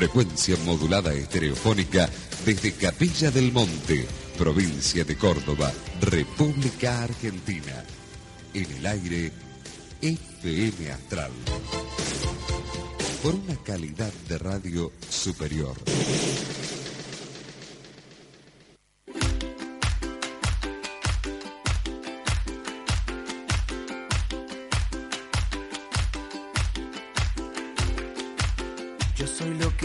frecuencia modulada estereofónica desde Capilla del Monte, provincia de Córdoba, República Argentina. En el aire, FM Astral. Por una calidad de radio superior.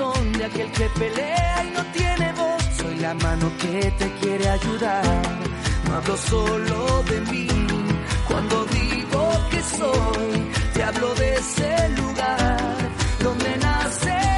Corazón de aquel que pelea y no tiene voz. Soy la mano que te quiere ayudar. No hablo solo de mí. Cuando digo que soy, te hablo de ese lugar donde nace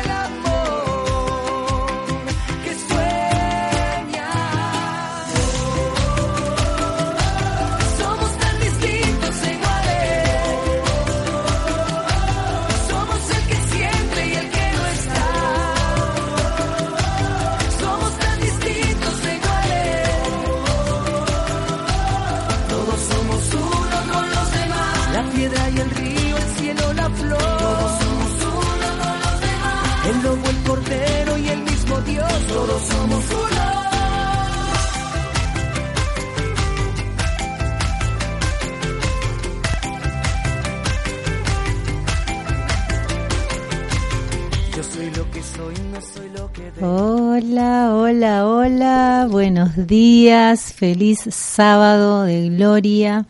Hola, hola, hola, buenos días, feliz sábado de gloria.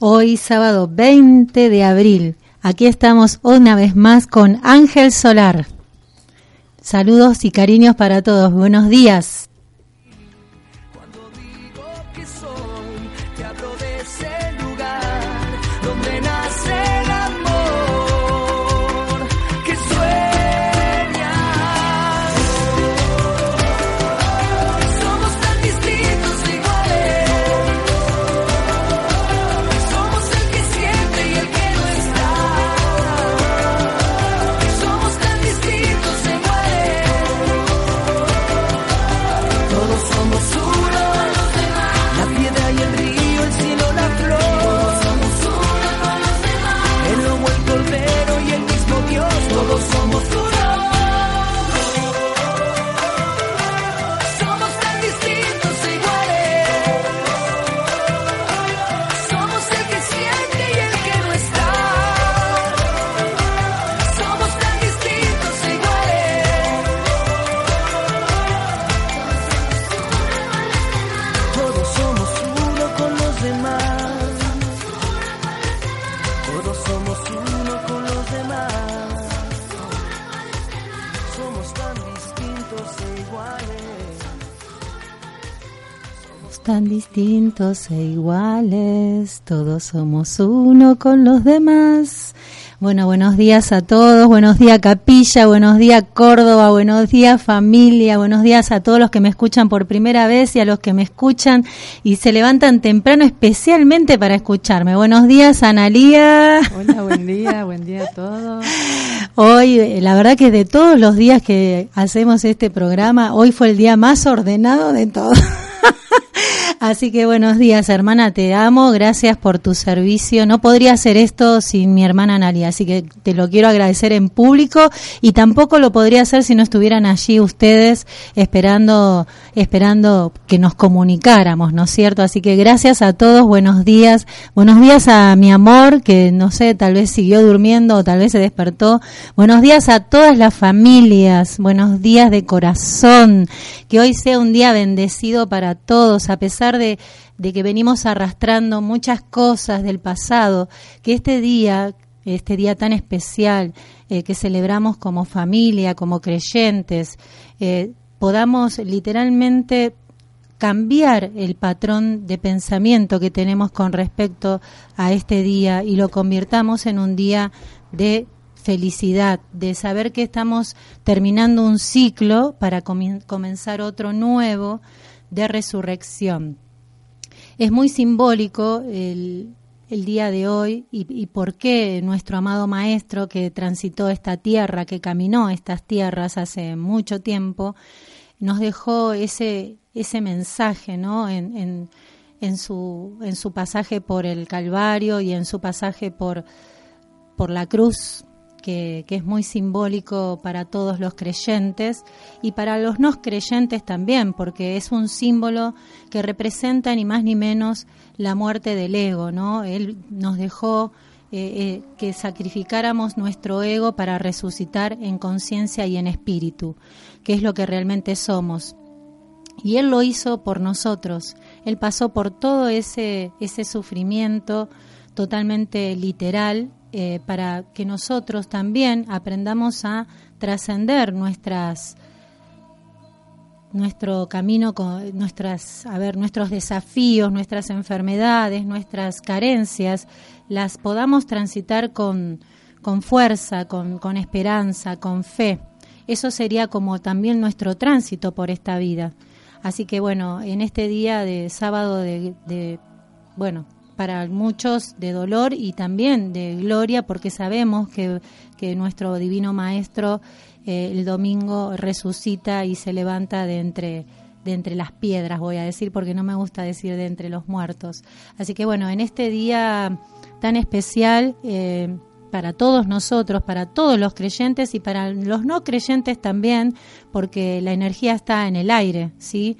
Hoy sábado 20 de abril. Aquí estamos una vez más con Ángel Solar. Saludos y cariños para todos. Buenos días. Distintos e iguales, todos somos uno con los demás. Bueno, buenos días a todos, buenos días Capilla, buenos días Córdoba, buenos días familia, buenos días a todos los que me escuchan por primera vez y a los que me escuchan y se levantan temprano especialmente para escucharme. Buenos días Analía. Hola, buen día, buen día a todos. Hoy, la verdad que de todos los días que hacemos este programa, hoy fue el día más ordenado de todos. Así que buenos días, hermana, te amo, gracias por tu servicio. No podría hacer esto sin mi hermana Analia, así que te lo quiero agradecer en público y tampoco lo podría hacer si no estuvieran allí ustedes esperando esperando que nos comunicáramos, ¿no es cierto? Así que gracias a todos, buenos días. Buenos días a mi amor que no sé, tal vez siguió durmiendo o tal vez se despertó. Buenos días a todas las familias. Buenos días de corazón. Que hoy sea un día bendecido para todos a pesar de, de que venimos arrastrando muchas cosas del pasado, que este día, este día tan especial eh, que celebramos como familia, como creyentes, eh, podamos literalmente cambiar el patrón de pensamiento que tenemos con respecto a este día y lo convirtamos en un día de felicidad, de saber que estamos terminando un ciclo para comenzar otro nuevo de resurrección. Es muy simbólico el, el día de hoy y, por qué nuestro amado Maestro que transitó esta tierra, que caminó estas tierras hace mucho tiempo, nos dejó ese, ese mensaje ¿no? en, en, en, su, en su pasaje por el Calvario y en su pasaje por, por la cruz, que, es muy simbólico para todos los creyentes y para los no creyentes también, porque es un símbolo que representa ni más ni menos la muerte del ego, ¿no? Él nos dejó eh, eh, que sacrificáramos nuestro ego para resucitar en conciencia y en espíritu, que es lo que realmente somos. Y Él lo hizo por nosotros. Él pasó por todo ese, ese sufrimiento totalmente literal eh, para que nosotros también aprendamos a trascender nuestras nuestro camino con nuestras a ver nuestros desafíos nuestras enfermedades nuestras carencias las podamos transitar con, con fuerza con, con esperanza con fe. Eso sería como también nuestro tránsito por esta vida. Así que bueno en este día de sábado de, de bueno para muchos de dolor y también de gloria, porque sabemos que, que nuestro Divino Maestro eh, el domingo resucita y se levanta de entre, de entre las piedras, voy a decir, porque no me gusta decir de entre los muertos. Así que bueno, en este día tan especial... Eh, para todos nosotros, para todos los creyentes y para los no creyentes también, porque la energía está en el aire, ¿sí?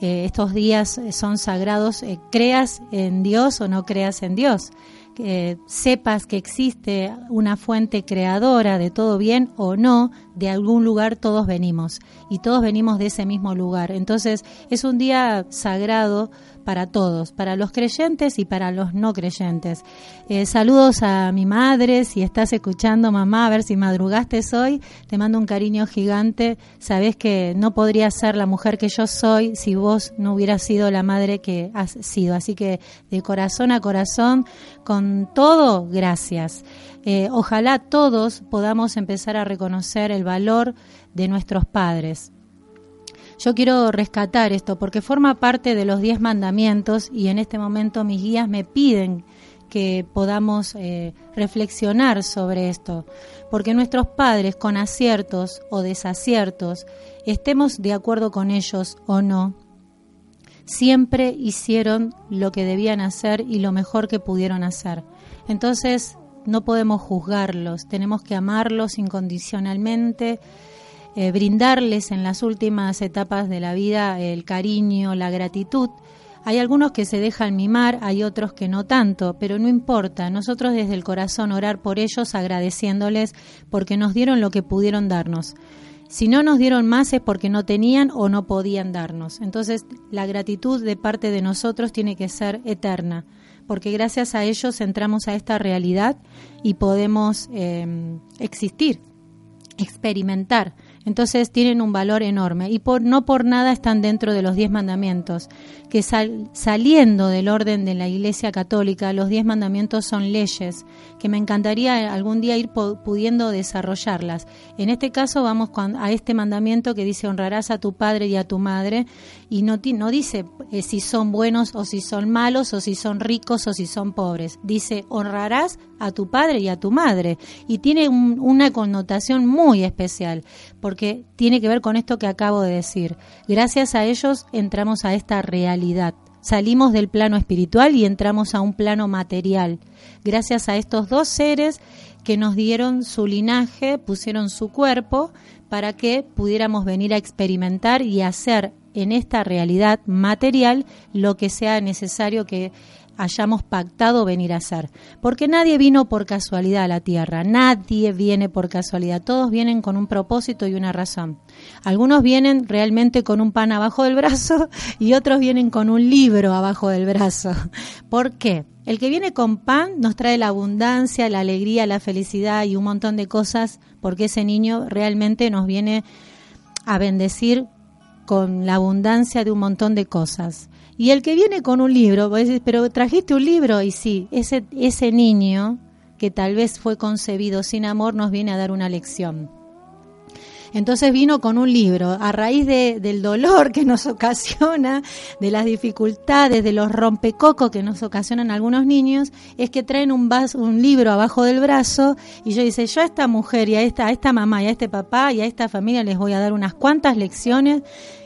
Eh, estos días son sagrados, eh, creas en Dios o no creas en Dios. que sepas que existe una fuente creadora de todo bien o no, de algún lugar todos venimos y todos venimos de ese mismo lugar. Entonces es un día sagrado para todos, para los creyentes y para los no creyentes. Eh, saludos a mi madre, si estás escuchando mamá, a ver si madrugaste hoy, te mando un cariño gigante, sabes que no podría ser la mujer que yo soy si vos no hubieras sido la madre que has sido, así que de corazón a corazón, con todo, gracias. Eh, ojalá todos podamos empezar a reconocer el valor de nuestros padres, yo quiero rescatar esto porque forma parte de los diez mandamientos y en este momento mis guías me piden que podamos eh, reflexionar sobre esto, porque nuestros padres con aciertos o desaciertos, estemos de acuerdo con ellos o no, siempre hicieron lo que debían hacer y lo mejor que pudieron hacer. Entonces, no podemos juzgarlos, tenemos que amarlos incondicionalmente eh, brindarles en las últimas etapas de la vida el cariño, la gratitud. Hay algunos que se dejan mimar, hay otros que no tanto, pero no importa. Nosotros desde el corazón orar por ellos agradeciéndoles porque nos dieron lo que pudieron darnos. Si no nos dieron más es porque no tenían o no podían darnos. Entonces la gratitud de parte de nosotros tiene que ser eterna, porque gracias a ellos entramos a esta realidad y podemos eh, existir, experimentar entonces tienen un valor enorme y por, no por nada están dentro de los diez mandamientos, que saliendo del orden de la Iglesia Católica, los diez mandamientos son leyes, que me encantaría algún día ir pudiendo desarrollarlas. En este caso vamos a este mandamiento que dice honrarás a tu padre y a tu madre y no, dice eh, si son buenos o si son malos o si son ricos o si son pobres. Dice honrarás a tu padre y a tu madre y tiene una connotación muy especial porque tiene que ver con esto que acabo de decir. Gracias a ellos entramos a esta realidad. Salimos del plano espiritual y entramos a un plano material. Gracias a estos dos seres que nos dieron su linaje, pusieron su cuerpo para que pudiéramos venir a experimentar y hacer en esta realidad material lo que sea necesario que hayamos pactado venir a hacer. Porque nadie vino por casualidad a la tierra, nadie viene por casualidad, todos vienen con un propósito y una razón. Algunos vienen realmente con un pan abajo del brazo y otros vienen con un libro abajo del brazo. ¿Por qué? El que viene con pan nos trae la abundancia, la alegría, la felicidad y un montón de cosas, porque ese niño realmente nos viene a bendecir con la abundancia de un montón de cosas. Y el que viene con un libro, vos decís, pero trajiste un libro y sí, ese, ese niño que tal vez fue concebido sin amor nos viene a dar una lección. Entonces vino con un libro, a raíz de, del dolor que nos ocasiona, de las dificultades, de los rompecocos que nos ocasionan algunos niños, es que traen un, un libro abajo del brazo y yo dice, yo a esta mujer y a esta, a esta mamá y a este papá y a esta familia les voy a dar unas cuantas lecciones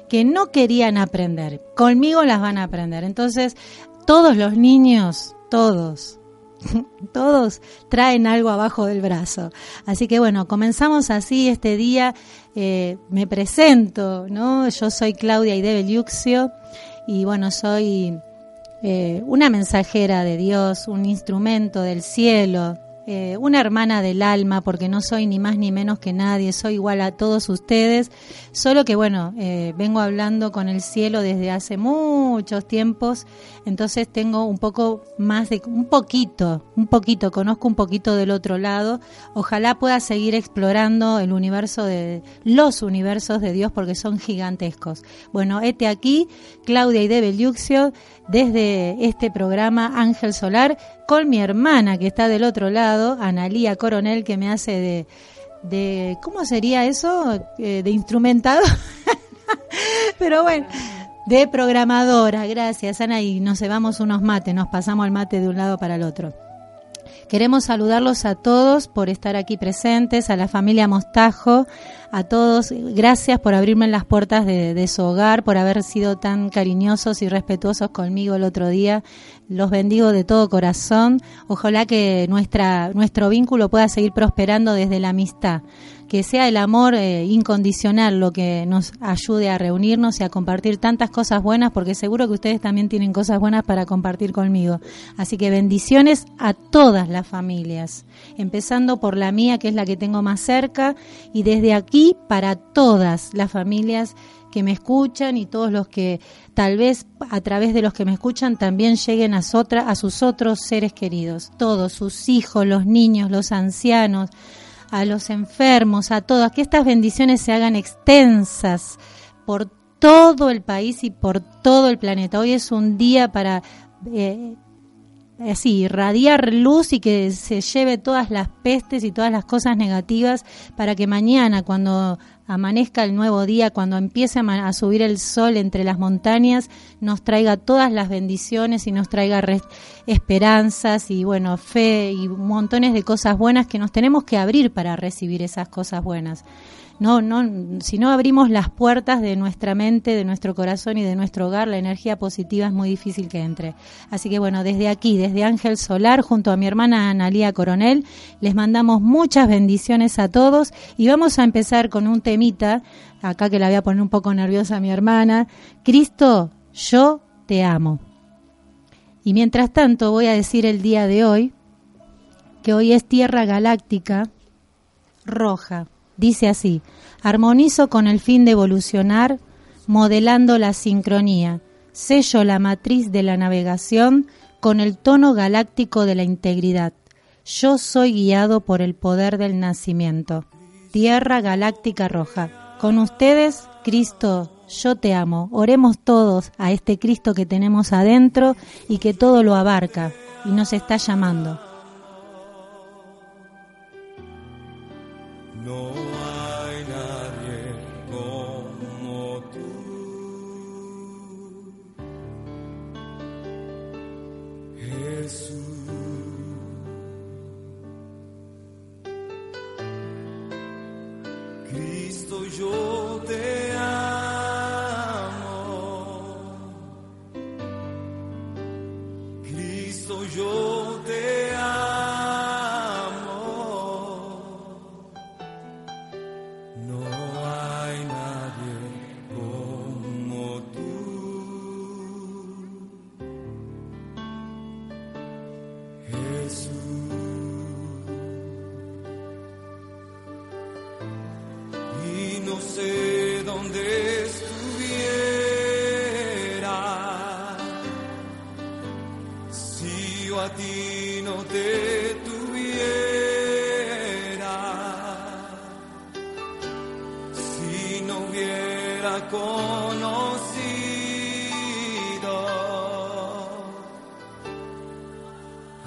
que no querían aprender. Conmigo las van a aprender. Entonces, todos los niños, todos, todos traen algo abajo del brazo. Así que bueno, comenzamos así este día. Eh, me presento, ¿no? Yo soy Claudia Ide Liuxio y bueno, soy eh, una mensajera de Dios, un instrumento del cielo, eh, una hermana del alma, porque no soy ni más ni menos que nadie, soy igual a todos ustedes, solo que bueno, eh, vengo hablando con el cielo desde hace muchos tiempos, entonces tengo un poco más de, un poquito, un poquito, conozco un poquito del otro lado, ojalá pueda seguir explorando el universo de, los universos de Dios, porque son gigantescos. Bueno, este aquí, Claudia y de desde este programa Ángel Solar, con mi hermana que está del otro lado, Analía Coronel, que me hace de, de ¿cómo sería eso? Eh, de instrumentado. Pero bueno, de programadora, gracias Ana, y nos llevamos unos mates, nos pasamos el mate de un lado para el otro. Queremos saludarlos a todos por estar aquí presentes, a la familia Mostajo, a todos. Gracias por abrirme las puertas de, su hogar, por haber sido tan cariñosos y respetuosos conmigo el otro día. Los bendigo de todo corazón. Ojalá que nuestra, nuestro vínculo pueda seguir prosperando desde la amistad que sea el amor eh, incondicional lo que nos ayude a reunirnos y a compartir tantas cosas buenas, porque seguro que ustedes también tienen cosas buenas para compartir conmigo. Así que bendiciones a todas las familias, empezando por la mía, que es la que tengo más cerca, y desde aquí para todas las familias que me escuchan y todos los que tal vez a través de los que me escuchan también lleguen a, a sus otros seres queridos, todos, sus hijos, los niños, los ancianos, a los enfermos, a todos, que estas bendiciones se hagan extensas por todo el país y por todo el planeta. Hoy es un día para eh, así irradiar luz y que se lleve todas las pestes y todas las cosas negativas para que mañana cuando amanezca el nuevo día, cuando empiece a, subir el sol entre las montañas, nos traiga todas las bendiciones y nos traiga esperanzas y bueno, fe y montones de cosas buenas que nos tenemos que abrir para recibir esas cosas buenas no, no, si no abrimos las puertas de nuestra mente, de nuestro corazón y de nuestro hogar, la energía positiva es muy difícil que entre. Así que bueno, desde aquí, desde Ángel Solar, junto a mi hermana Analía Coronel, les mandamos muchas bendiciones a todos y vamos a empezar con un temita, acá que la voy a poner un poco nerviosa a mi hermana. Cristo, yo te amo. Y mientras tanto voy a decir el día de hoy, que hoy es Tierra Galáctica Roja. Dice así, armonizo con el fin de evolucionar, modelando la sincronía, sello la matriz de la navegación con el tono galáctico de la integridad. Yo soy guiado por el poder del nacimiento. Tierra Galáctica Roja. Con ustedes, Cristo, yo te amo. Oremos todos a este Cristo que tenemos adentro y que todo lo abarca y nos está llamando.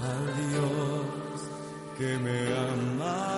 al Dios que me ama.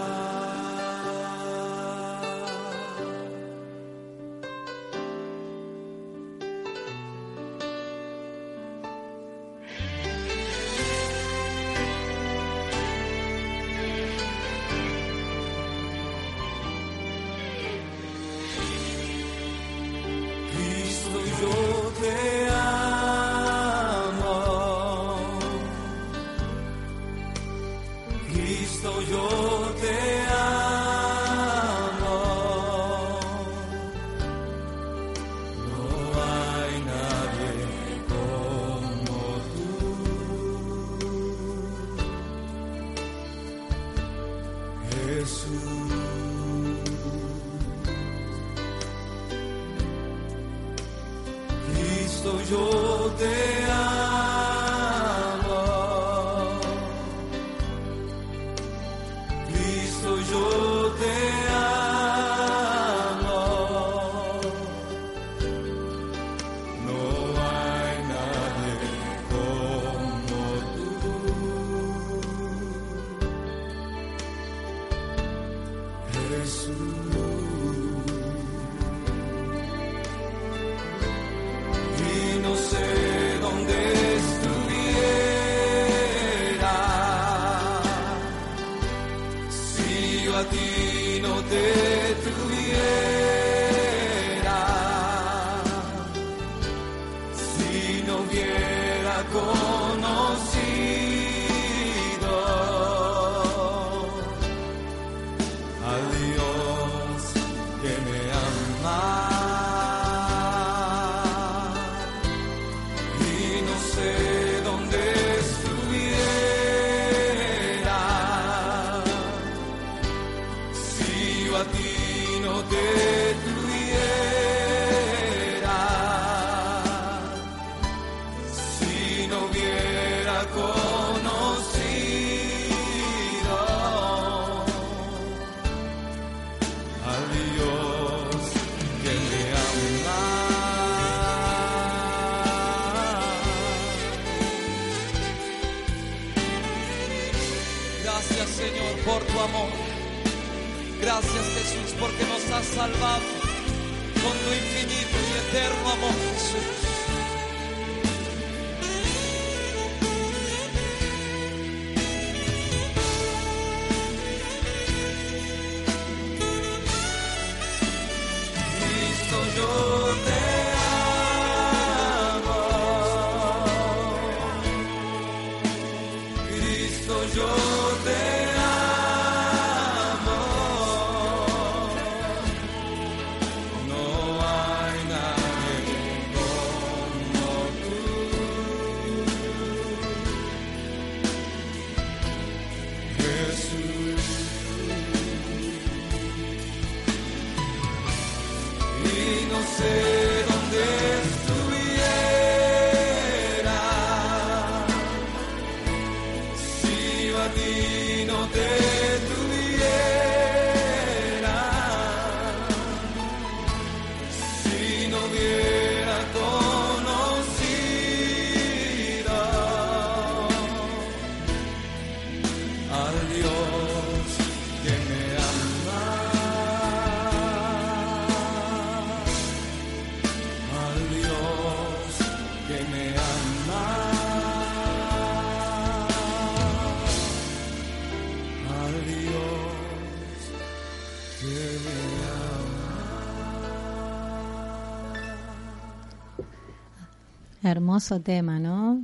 Hermoso tema, ¿no?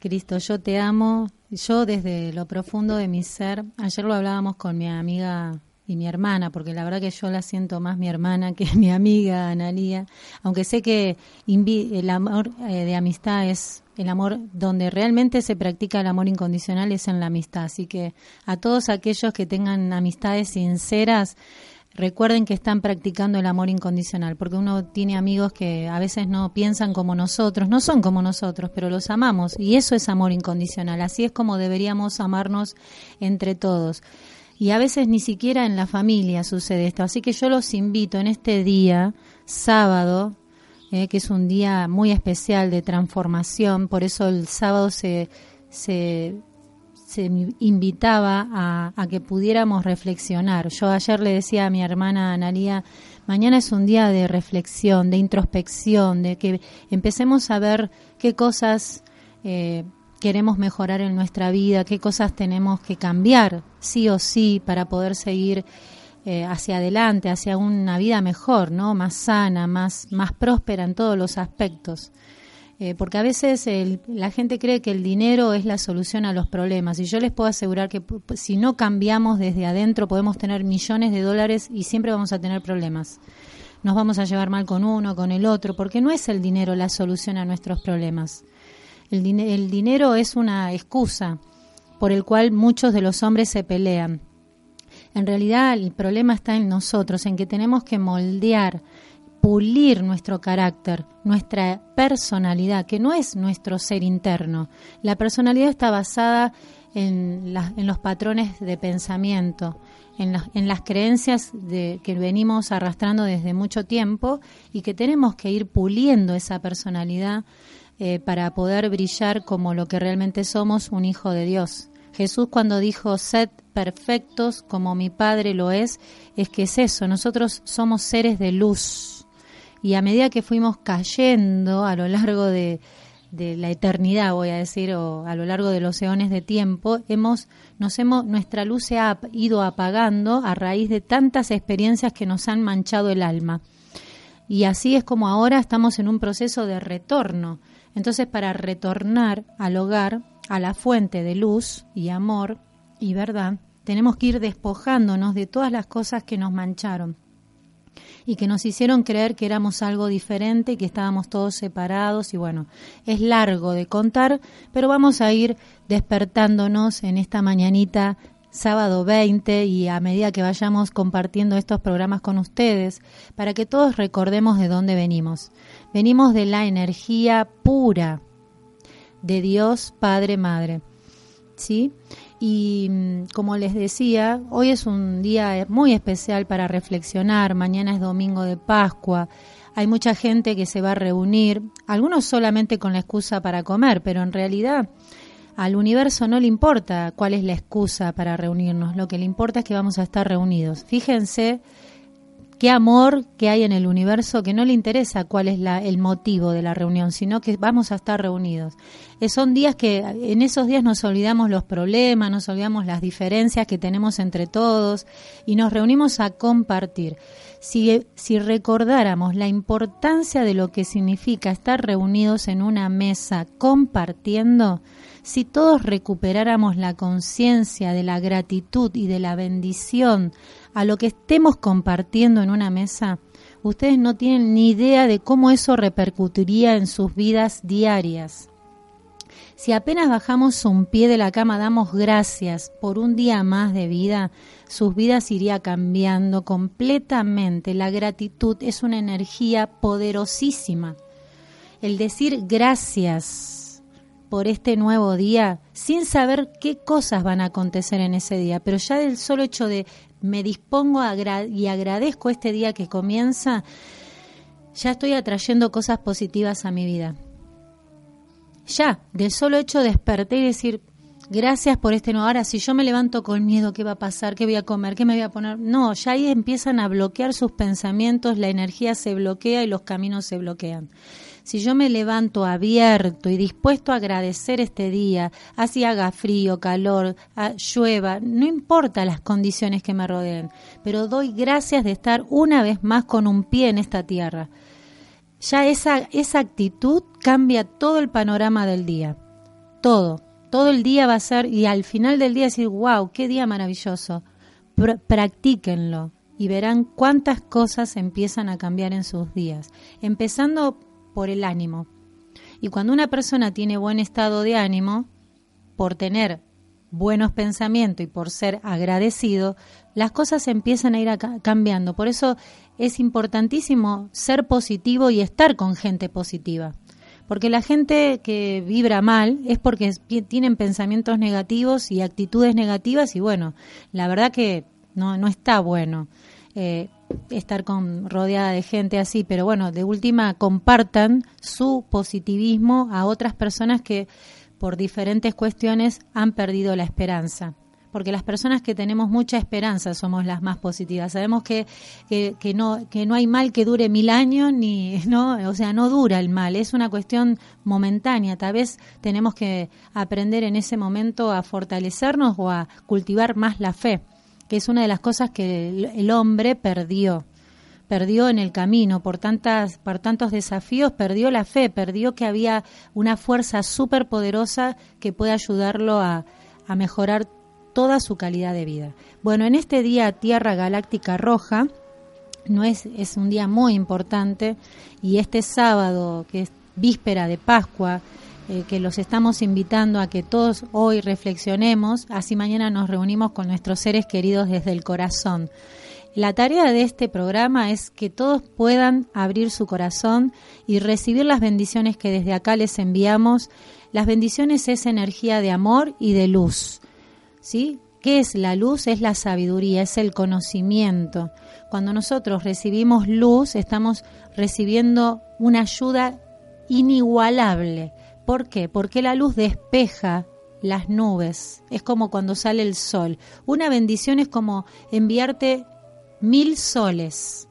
Cristo, yo te amo. Yo desde lo profundo de mi ser, ayer lo hablábamos con mi amiga y mi hermana, porque la verdad que yo la siento más mi hermana que mi amiga Analía, aunque sé que el amor eh, de amistad es el amor donde realmente se practica el amor incondicional es en la amistad, así que a todos aquellos que tengan amistades sinceras, recuerden que están practicando el amor incondicional, porque uno tiene amigos que a veces no piensan como nosotros, no son como nosotros, pero los amamos y eso es amor incondicional. Así es como deberíamos amarnos entre todos. Y a veces ni siquiera en la familia sucede esto. Así que yo los invito en este día, sábado, eh, que es un día muy especial de transformación, por eso el sábado se, se, se invitaba a, a que pudiéramos reflexionar. Yo ayer le decía a mi hermana Analía, mañana es un día de reflexión, de introspección, de que empecemos a ver qué cosas eh, queremos mejorar en nuestra vida, qué cosas tenemos que cambiar, sí o sí, para poder seguir eh, hacia adelante, hacia una vida mejor, ¿no? Más sana, más, más próspera en todos los aspectos. Eh, porque a veces la gente cree que el dinero es la solución a los problemas y yo les puedo asegurar que si no cambiamos desde adentro podemos tener millones de dólares y siempre vamos a tener problemas. Nos vamos a llevar mal con uno, con el otro, porque no es el dinero la solución a nuestros problemas. El, el dinero es una excusa por el cual muchos de los hombres se pelean. En realidad el problema está en nosotros, en que tenemos que moldear pulir nuestro carácter, nuestra personalidad, que no es nuestro ser interno. La personalidad está basada en, los patrones de pensamiento, en, las creencias de, que venimos arrastrando desde mucho tiempo y que tenemos que ir puliendo esa personalidad eh, para poder brillar como lo que realmente somos, un hijo de Dios. Jesús cuando dijo, sed perfectos como mi Padre lo es, es que es eso, nosotros somos seres de luz. Y a medida que fuimos cayendo a lo largo de, de la eternidad, voy a decir, o a lo largo de los eones de tiempo, hemos, nos hemos, nuestra luz se ha ido apagando a raíz de tantas experiencias que nos han manchado el alma. Y así es como ahora estamos en un proceso de retorno. Entonces, para retornar al hogar, a la fuente de luz y amor y verdad, tenemos que ir despojándonos de todas las cosas que nos mancharon y que nos hicieron creer que éramos algo diferente que estábamos todos separados y bueno, es largo de contar, pero vamos a ir despertándonos en esta mañanita sábado 20 y a medida que vayamos compartiendo estos programas con ustedes, para que todos recordemos de dónde venimos. Venimos de la energía pura de Dios Padre Madre. ¿Sí? Y mm, como les decía, hoy es un día muy especial para reflexionar, mañana es domingo de Pascua, hay mucha gente que se va a reunir, algunos solamente con la excusa para comer, pero en realidad al universo no le importa cuál es la excusa para reunirnos, lo que le importa es que vamos a estar reunidos. Fíjense qué amor que hay en el universo que no le interesa cuál es la, el motivo de la reunión, sino que vamos a estar reunidos. Eh, son días que en esos días nos olvidamos los problemas, nos olvidamos las diferencias que tenemos entre todos y nos reunimos a compartir. Si, si recordáramos la importancia de lo que significa estar reunidos en una mesa compartiendo, si todos recuperáramos la conciencia de la gratitud y de la bendición a lo que estemos compartiendo en una mesa, ustedes no tienen ni idea de cómo eso repercutiría en sus vidas diarias. Si apenas bajamos un pie de la cama, damos gracias por un día más de vida, sus vidas iría cambiando completamente. La gratitud es una energía poderosísima. El decir gracias por este nuevo día, sin saber qué cosas van a acontecer en ese día, pero ya del solo hecho de me dispongo y agradezco este día que comienza, ya estoy atrayendo cosas positivas a mi vida. Ya, del solo hecho de despertar y decir, gracias por este no. Ahora, si yo me levanto con miedo, ¿qué va a pasar? ¿Qué voy a comer? ¿Qué me voy a poner? No, ya ahí empiezan a bloquear sus pensamientos, la energía se bloquea y los caminos se bloquean si yo me levanto abierto y dispuesto a agradecer este día, así haga frío, calor, llueva, no importa las condiciones que me rodeen, pero doy gracias de estar una vez más con un pie en esta tierra. Ya esa, esa actitud cambia todo el panorama del día. Todo. Todo el día va a ser, y al final del día decir, wow, qué día maravilloso. practíquenlo y verán cuántas cosas empiezan a cambiar en sus días. Empezando por el ánimo. Y cuando una persona tiene buen estado de ánimo, por tener buenos pensamientos y por ser agradecido, las cosas empiezan a ir cambiando. Por eso es importantísimo ser positivo y estar con gente positiva. Porque la gente que vibra mal es porque tienen pensamientos negativos y actitudes negativas y bueno, la verdad que no, no está bueno. Eh, estar con rodeada de gente así, pero bueno, de última compartan su positivismo a otras personas que por diferentes cuestiones han perdido la esperanza. Porque las personas que tenemos mucha esperanza somos las más positivas. Sabemos que, que, que, no, que no hay mal que dure mil años, ni, no, o sea, no dura el mal, es una cuestión momentánea. Tal vez tenemos que aprender en ese momento a fortalecernos o a cultivar más la fe que es una de las cosas que el, hombre perdió perdió en el camino por tantas por tantos desafíos perdió la fe perdió que había una fuerza súper poderosa que puede ayudarlo a, a, mejorar toda su calidad de vida. Bueno en este día Tierra Galáctica Roja no es es un día muy importante y este sábado que es víspera de Pascua eh, que los estamos invitando a que todos hoy reflexionemos, así mañana nos reunimos con nuestros seres queridos desde el corazón. La tarea de este programa es que todos puedan abrir su corazón y recibir las bendiciones que desde acá les enviamos. Las bendiciones es energía de amor y de luz. ¿Sí? ¿Qué es la luz? Es la sabiduría, es el conocimiento. Cuando nosotros recibimos luz, estamos recibiendo una ayuda inigualable. ¿Por qué? Porque la luz despeja las nubes. Es como cuando sale el sol. Una bendición es como enviarte mil soles.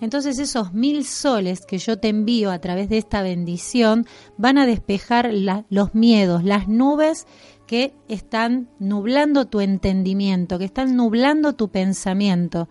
Entonces esos mil soles que yo te envío a través de esta bendición van a despejar los miedos, las nubes que están nublando tu entendimiento, que están nublando tu pensamiento.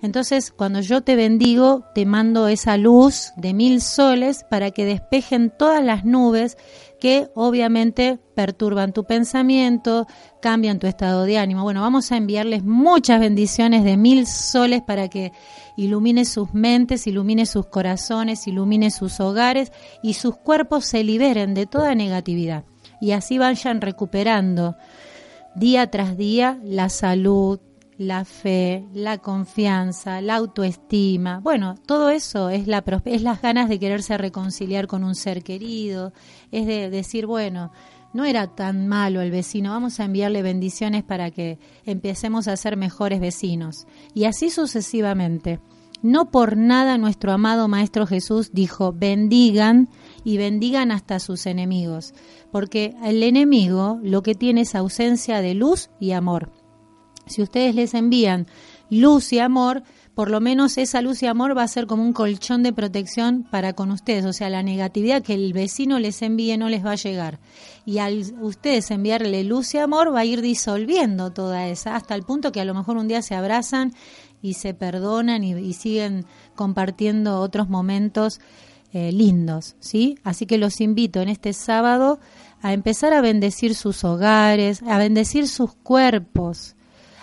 Entonces, cuando yo te bendigo, te mando esa luz de mil soles para que despejen todas las nubes que obviamente perturban tu pensamiento, cambian tu estado de ánimo. Bueno, vamos a enviarles muchas bendiciones de mil soles para que ilumine sus mentes, ilumine sus corazones, ilumine sus hogares y sus cuerpos se liberen de toda negatividad. Y así vayan recuperando día tras día la salud, la fe, la confianza, la autoestima. Bueno, todo eso es, la, es las ganas de quererse reconciliar con un ser querido, es de decir, bueno, no era tan malo el vecino, vamos a enviarle bendiciones para que empecemos a ser mejores vecinos. Y así sucesivamente. No por nada nuestro amado Maestro Jesús dijo, bendigan y bendigan hasta sus enemigos, porque el enemigo lo que tiene es ausencia de luz y amor. Si ustedes les envían luz y amor, por lo menos esa luz y amor va a ser como un colchón de protección para con ustedes. O sea, la negatividad que el vecino les envíe no les va a llegar. Y al ustedes enviarle luz y amor va a ir disolviendo toda esa, hasta el punto que a lo mejor un día se abrazan y se perdonan y, siguen compartiendo otros momentos eh, lindos, ¿sí? Así que los invito en este sábado a empezar a bendecir sus hogares, a bendecir sus cuerpos,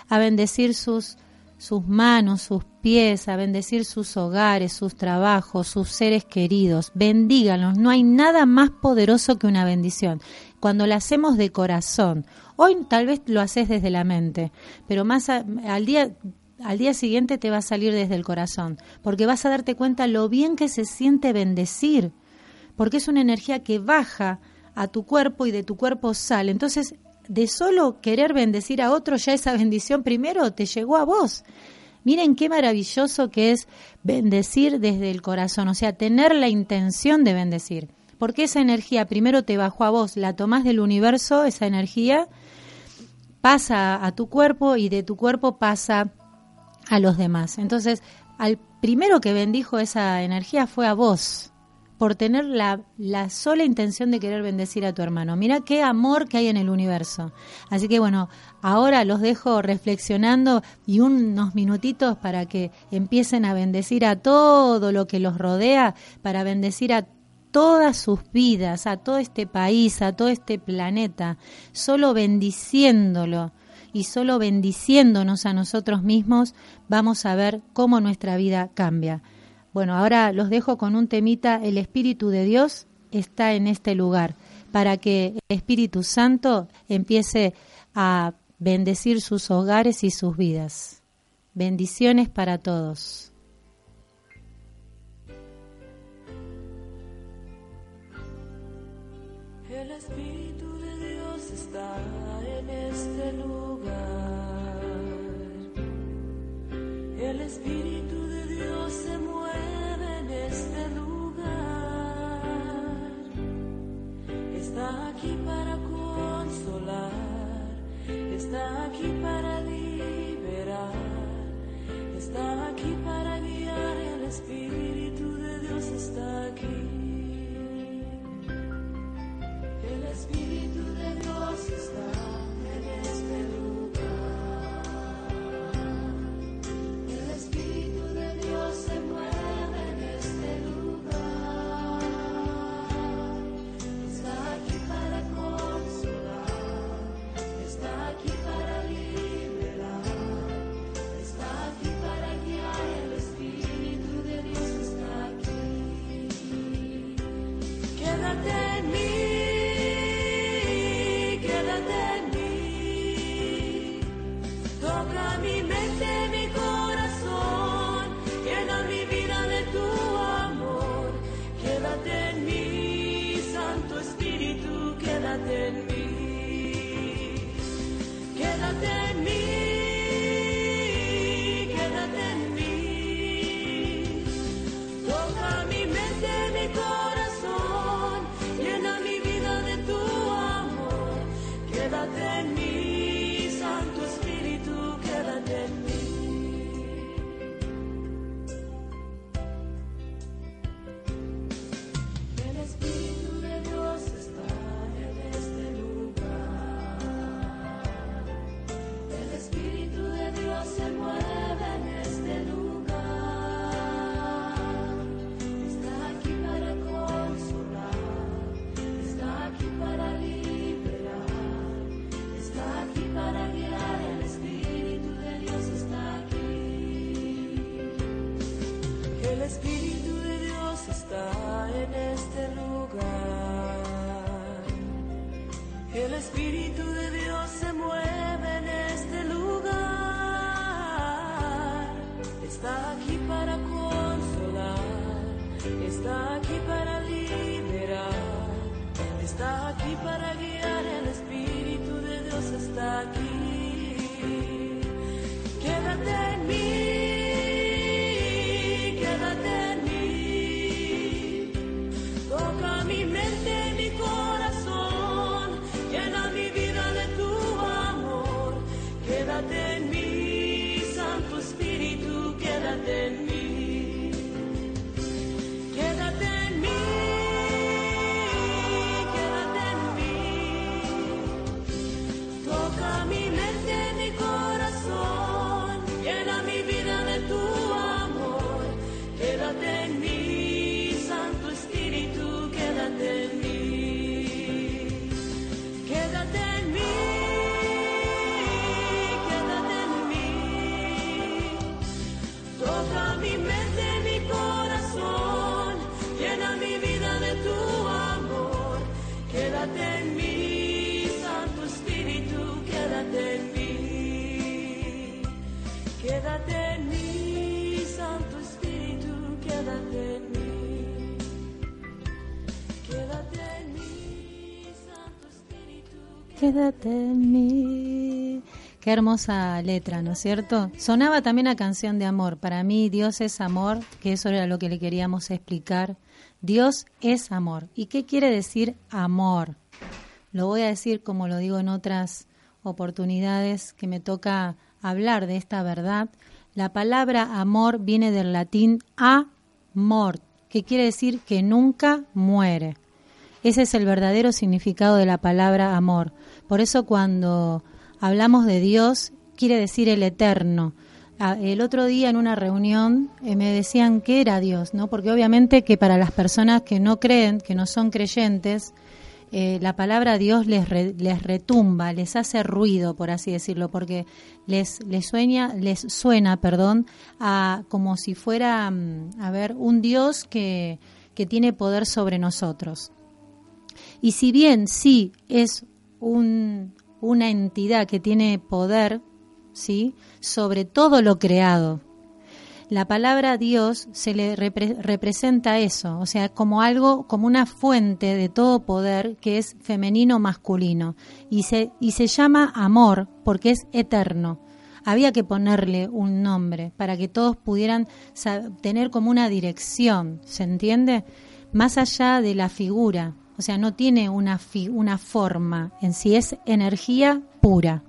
a bendecir sus, sus manos, sus pies, a bendecir sus hogares, sus trabajos, sus seres queridos. Bendíganos. No hay nada más poderoso que una bendición. Cuando la hacemos de corazón, hoy tal vez lo haces desde la mente, pero más al día al día siguiente te va a salir desde el corazón, porque vas a darte cuenta lo bien que se siente bendecir, porque es una energía que baja a tu cuerpo y de tu cuerpo sale. Entonces de solo querer bendecir a otro, ya esa bendición primero te llegó a vos. Miren qué maravilloso que es bendecir desde el corazón, o sea, tener la intención de bendecir. Porque esa energía primero te bajó a vos, la tomás del universo, esa energía pasa a tu cuerpo y de tu cuerpo pasa a los demás. Entonces, al primero que bendijo esa energía fue a vos por tener la, la, sola intención de querer bendecir a tu hermano. Mira qué amor que hay en el universo. Así que bueno, ahora los dejo reflexionando y unos minutitos para que empiecen a bendecir a todo lo que los rodea, para bendecir a todas sus vidas, a todo este país, a todo este planeta, solo bendiciéndolo y solo bendiciéndonos a nosotros mismos, vamos a ver cómo nuestra vida cambia. Bueno, ahora los dejo con un temita, el Espíritu de Dios está en este lugar, para que el Espíritu Santo empiece a bendecir sus hogares y sus vidas. Bendiciones para todos. Aquí para consolar, está aquí para liberar, está aquí para Quédate en mí. Qué hermosa letra, ¿no es cierto? Sonaba también a canción de amor. Para mí Dios es amor, que eso era lo que le queríamos explicar. Dios es amor. ¿Y qué quiere decir amor? Lo voy a decir como lo digo en otras oportunidades que me toca hablar de esta verdad. La palabra amor viene del latín amor, que quiere decir que nunca muere. Ese es el verdadero significado de la palabra amor. Por eso cuando hablamos de Dios, quiere decir el eterno. Ah, El otro día en una reunión eh, me decían qué era Dios, ¿no? Porque obviamente que para las personas que no creen, que no son creyentes, eh, la palabra Dios les, re- les retumba, les hace ruido, por así decirlo, porque les, les sueña, les suena, perdón, a como si fuera, mm, a ver, un Dios que, que tiene poder sobre nosotros. Y si bien sí es un- una entidad que tiene poder, ¿sí? sobre todo lo creado, la palabra Dios se le repre- representa eso, o sea, como algo, como una fuente de todo poder que es femenino masculino y se y se llama amor porque es eterno. Había que ponerle un nombre para que todos pudieran tener como una dirección, ¿se entiende? Más allá de la figura, o sea, no tiene una fi- una forma en sí, es energía pura.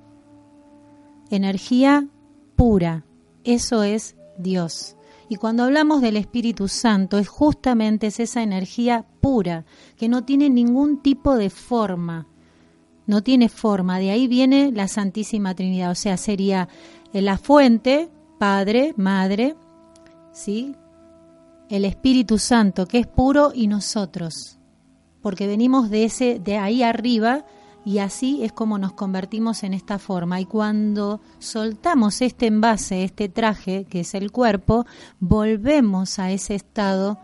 Energía pura. Eso es Dios. Y cuando hablamos del Espíritu Santo, es justamente es esa energía pura, que no tiene ningún tipo de forma. No tiene forma. De ahí viene la Santísima Trinidad. O sea, sería eh, la fuente, Padre, Madre, ¿sí? El Espíritu Santo, que es puro, y nosotros. Porque venimos de ese, de ahí arriba, y así es como nos convertimos en esta forma. Y cuando soltamos este envase, este traje, que es el cuerpo, volvemos a ese estado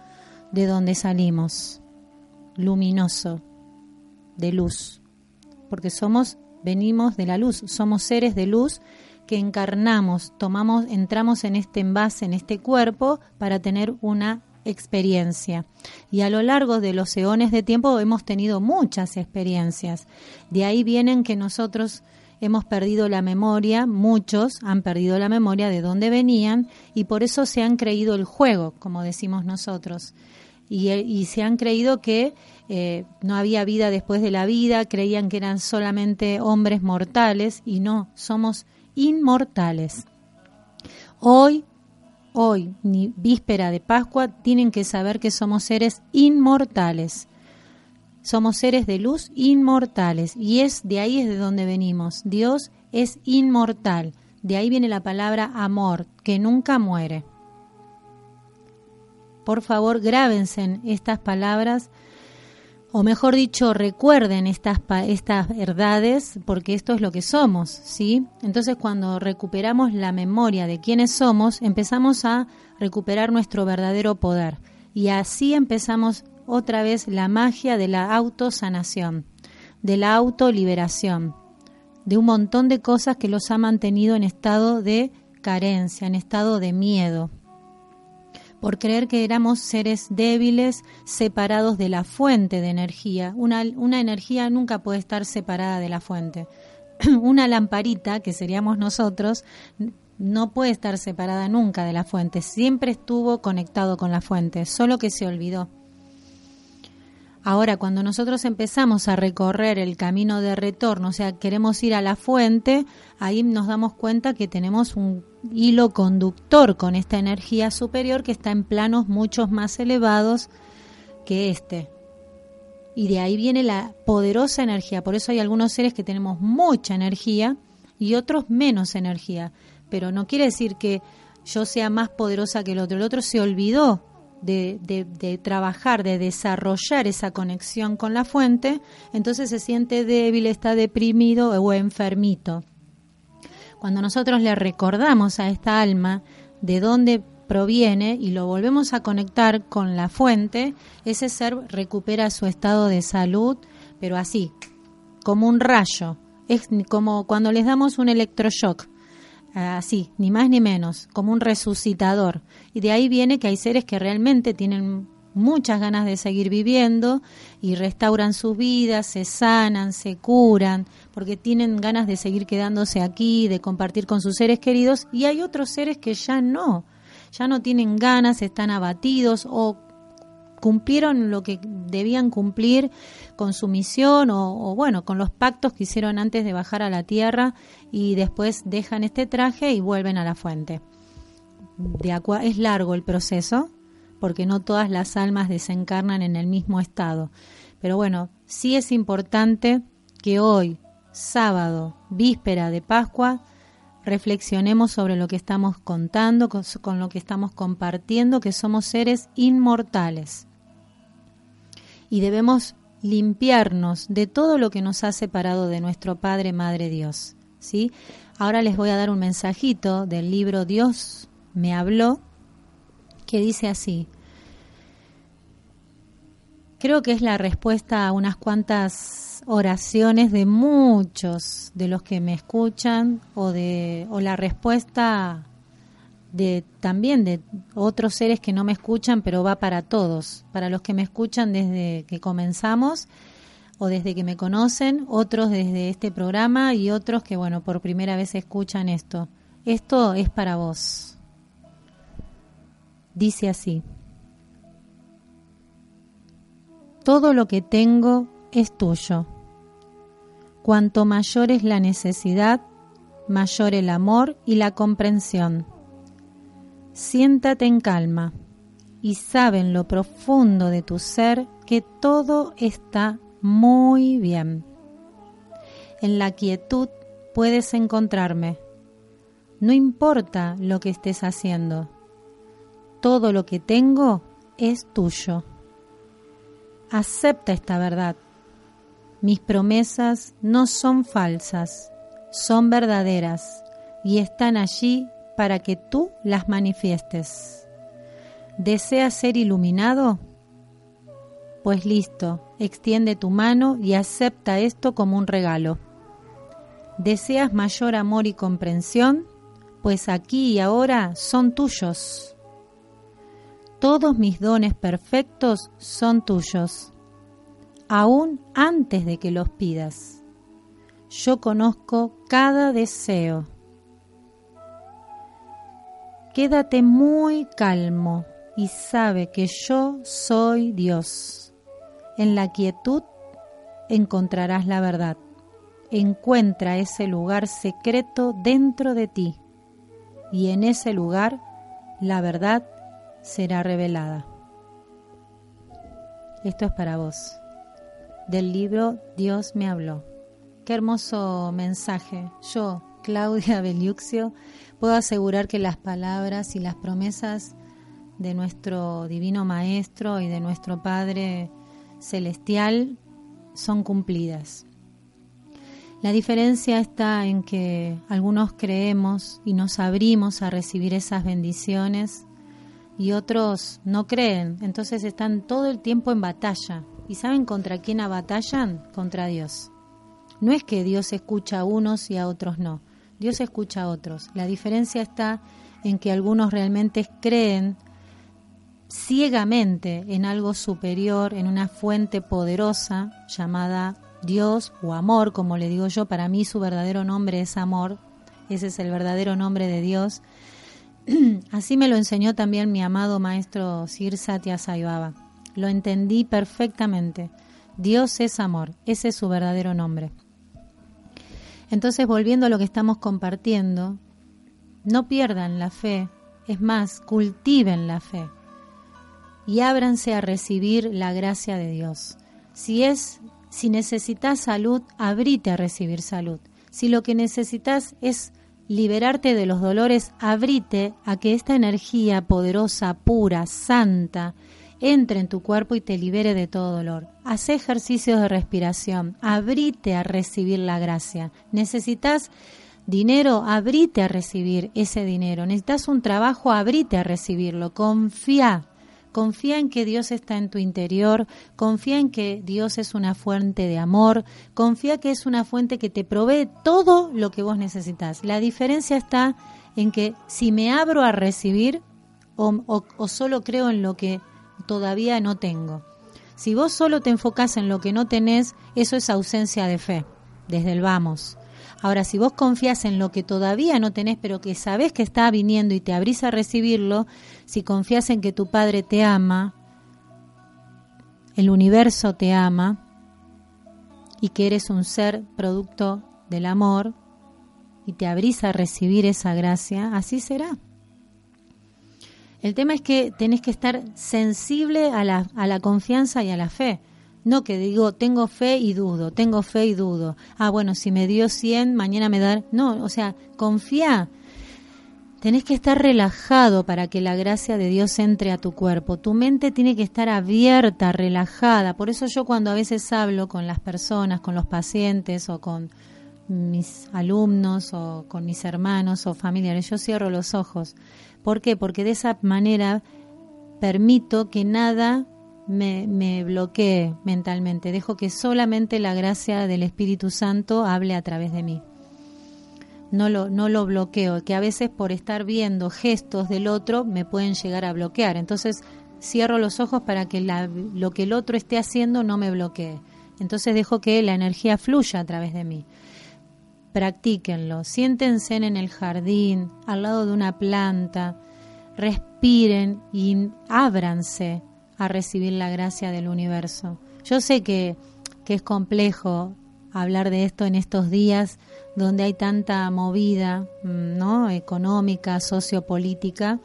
de donde salimos, luminoso, de luz. Porque somos, venimos de la luz, somos seres de luz que encarnamos, tomamos, entramos en este envase, en este cuerpo, para tener una experiencia. Y a lo largo de los eones de tiempo hemos tenido muchas experiencias. De ahí vienen que nosotros hemos perdido la memoria, muchos han perdido la memoria de dónde venían y por eso se han creído el juego, como decimos nosotros. Y, y se han creído que eh, no había vida después de la vida, creían que eran solamente hombres mortales y no, somos inmortales. Hoy hoy, ni víspera de Pascua, tienen que saber que somos seres inmortales. Somos seres de luz inmortales. Y es de ahí es de donde venimos. Dios es inmortal. De ahí viene la palabra amor, que nunca muere. Por favor, grábense estas palabras, o mejor dicho, recuerden estas, estas verdades, porque esto es lo que somos, ¿sí? Entonces, cuando recuperamos la memoria de quiénes somos, empezamos a recuperar nuestro verdadero poder. Y así empezamos otra vez la magia de la autosanación, de la autoliberación, de un montón de cosas que los ha mantenido en estado de carencia, en estado de miedo, por creer que éramos seres débiles, separados de la fuente de energía. Una, una energía nunca puede estar separada de la fuente. una lamparita, que seríamos nosotros, no puede estar separada nunca de la fuente, siempre estuvo conectado con la fuente, solo que se olvidó. Ahora, cuando nosotros empezamos a recorrer el camino de retorno, o sea, queremos ir a la fuente, ahí nos damos cuenta que tenemos un hilo conductor con esta energía superior que está en planos mucho más elevados que este. Y de ahí viene la poderosa energía. Por eso hay algunos seres que tenemos mucha energía y otros menos energía pero no quiere decir que yo sea más poderosa que el otro. El otro se olvidó de, de, trabajar, de desarrollar esa conexión con la fuente, entonces se siente débil, está deprimido o enfermito. Cuando nosotros le recordamos a esta alma de dónde proviene y lo volvemos a conectar con la fuente, ese ser recupera su estado de salud, pero así, como un rayo. Es como cuando les damos un electroshock así, ni más ni menos, como un resucitador. Y de ahí viene que hay seres que realmente tienen muchas ganas de seguir viviendo y restauran sus vidas, se sanan, se curan, porque tienen ganas de seguir quedándose aquí, de compartir con sus seres queridos, y hay otros seres que ya no, ya no tienen ganas, están abatidos o cumplieron lo que debían cumplir con su misión o, bueno, con los pactos que hicieron antes de bajar a la tierra y después dejan este traje y vuelven a la fuente. De es largo el proceso porque no todas las almas desencarnan en el mismo estado. Pero bueno, sí es importante que hoy, sábado, víspera de Pascua, reflexionemos sobre lo que estamos contando, con, lo que estamos compartiendo, que somos seres inmortales y debemos limpiarnos de todo lo que nos ha separado de nuestro Padre, Madre Dios. ¿sí? Ahora les voy a dar un mensajito del libro Dios me habló, que dice así. Creo que es la respuesta a unas cuantas oraciones de muchos de los que me escuchan o de o la respuesta de también de otros seres que no me escuchan, pero va para todos, para los que me escuchan desde que comenzamos o desde que me conocen, otros desde este programa y otros que bueno, por primera vez escuchan esto. Esto es para vos. Dice así: Todo lo que tengo es tuyo. Cuanto mayor es la necesidad, mayor el amor y la comprensión Siéntate en calma y sabe en lo profundo de tu ser que todo está muy bien. En la quietud puedes encontrarme. No importa lo que estés haciendo. Todo lo que tengo es tuyo. Acepta esta verdad. Mis promesas no son falsas, son verdaderas y están allí para que tú las manifiestes. ¿Deseas ser iluminado? Pues listo, extiende tu mano y acepta esto como un regalo. ¿Deseas mayor amor y comprensión? Pues aquí y ahora son tuyos. Todos mis dones perfectos son tuyos, aún antes de que los pidas. Yo conozco cada deseo Quédate muy calmo y sabe que yo soy Dios. En la quietud encontrarás la verdad. Encuentra ese lugar secreto dentro de ti y en ese lugar la verdad será revelada. Esto es para vos. Del libro Dios me habló. Qué hermoso mensaje. Yo, Claudia Beliuxio, puedo asegurar que las palabras y las promesas de nuestro Divino Maestro y de nuestro Padre Celestial son cumplidas. La diferencia está en que algunos creemos y nos abrimos a recibir esas bendiciones y otros no creen, entonces están todo el tiempo en batalla. ¿Y saben contra quién batallan? Contra Dios. No es que Dios escucha a unos y a otros no. Dios escucha a otros. La diferencia está en que algunos realmente creen ciegamente en algo superior, en una fuente poderosa llamada Dios o amor, como le digo yo, para mí su verdadero nombre es amor, ese es el verdadero nombre de Dios. Así me lo enseñó también mi amado maestro Sir Satya. Lo entendí perfectamente. Dios es amor, ese es su verdadero nombre. Entonces, volviendo a lo que estamos compartiendo, no pierdan la fe, es más, cultiven la fe y ábranse a recibir la gracia de Dios. Si es si necesitas salud, abrite a recibir salud. Si lo que necesitas es liberarte de los dolores, abrite a que esta energía poderosa, pura, santa, entre en tu cuerpo y te libere de todo dolor. Haz ejercicios de respiración, abrite a recibir la gracia. Necesitas dinero, abrite a recibir ese dinero. Necesitas un trabajo, abrite a recibirlo. Confía confía en que Dios está en tu interior, confía en que Dios es una fuente de amor, confía que es una fuente que te provee todo lo que vos necesitas. La diferencia está en que si me abro a recibir o, solo creo en lo que todavía no tengo. Si vos solo te enfocás en lo que no tenés, eso es ausencia de fe, desde el vamos. Ahora, si vos confías en lo que todavía no tenés, pero que sabés que está viniendo y te abrís a recibirlo, si confías en que tu Padre te ama, el universo te ama y que eres un ser producto del amor y te abrís a recibir esa gracia, así será. El tema es que tenés que estar sensible a la, a la confianza y a la fe. No que digo, tengo fe y dudo, tengo fe y dudo. Ah, bueno, si me dio 100, mañana me da... No, o sea, confía. Tenés que estar relajado para que la gracia de Dios entre a tu cuerpo. Tu mente tiene que estar abierta, relajada. Por eso yo cuando a veces hablo con las personas, con los pacientes o con mis alumnos o con mis hermanos o familiares, yo cierro los ojos. ¿Por qué? Porque de esa manera permito que nada me, me bloquee mentalmente, dejo que solamente la gracia del Espíritu Santo hable a través de mí. No lo, no lo bloqueo, que a veces por estar viendo gestos del otro me pueden llegar a bloquear. Entonces cierro los ojos para que la, lo que el otro esté haciendo no me bloquee. Entonces dejo que la energía fluya a través de mí. Practíquenlo, siéntense en el jardín, al lado de una planta, respiren y ábranse a recibir la gracia del universo. Yo sé que, que es complejo hablar de esto en estos días donde hay tanta movida mm, ¿no? económica, sociopolítica,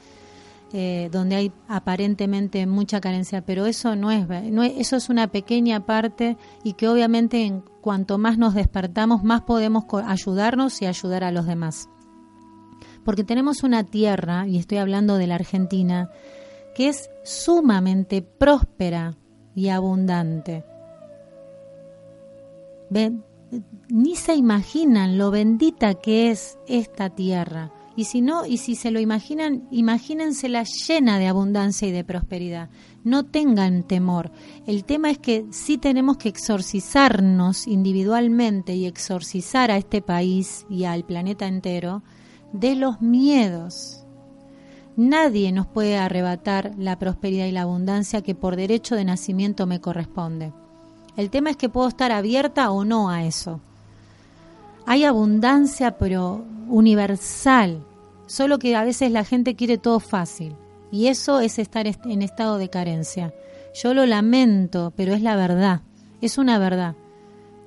eh, donde hay aparentemente mucha carencia, pero eso no es, no es, eso es una pequeña parte y que obviamente en cuanto más nos despertamos, más podemos ayudarnos y ayudar a los demás. Porque tenemos una tierra, y estoy hablando de la Argentina, que es sumamente próspera y abundante. ¿Ven? Ni se imaginan lo bendita que es esta tierra. Y si no, y si se lo imaginan, imagínensela llena de abundancia y de prosperidad. No tengan temor. El tema es que sí tenemos que exorcizarnos individualmente y exorcizar a este país y al planeta entero de los miedos Nadie nos puede arrebatar la prosperidad y la abundancia que por derecho de nacimiento me corresponde. El tema es que puedo estar abierta o no a eso. Hay abundancia, pero universal, solo que a veces la gente quiere todo fácil. Y eso es estar en estado de carencia. Yo lo lamento, pero es la verdad, es una verdad.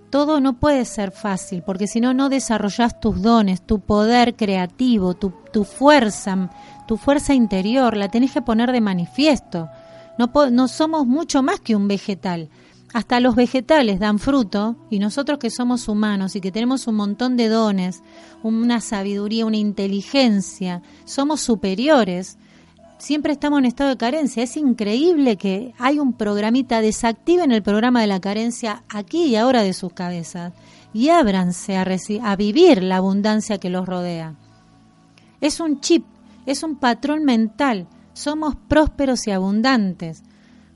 Todo no puede ser fácil, porque si no, no desarrollas tus dones, tu poder creativo, tu, tu fuerza tu fuerza interior, la tenés que poner de manifiesto. No, no somos mucho más que un vegetal. Hasta los vegetales dan fruto y nosotros que somos humanos y que tenemos un montón de dones, una sabiduría, una inteligencia, somos superiores. Siempre estamos en estado de carencia. Es increíble que hay un programita, desactiven el programa de la carencia aquí y ahora de sus cabezas y ábranse a, a vivir la abundancia que los rodea. Es un chip es un patrón mental Somos prósperos y abundantes.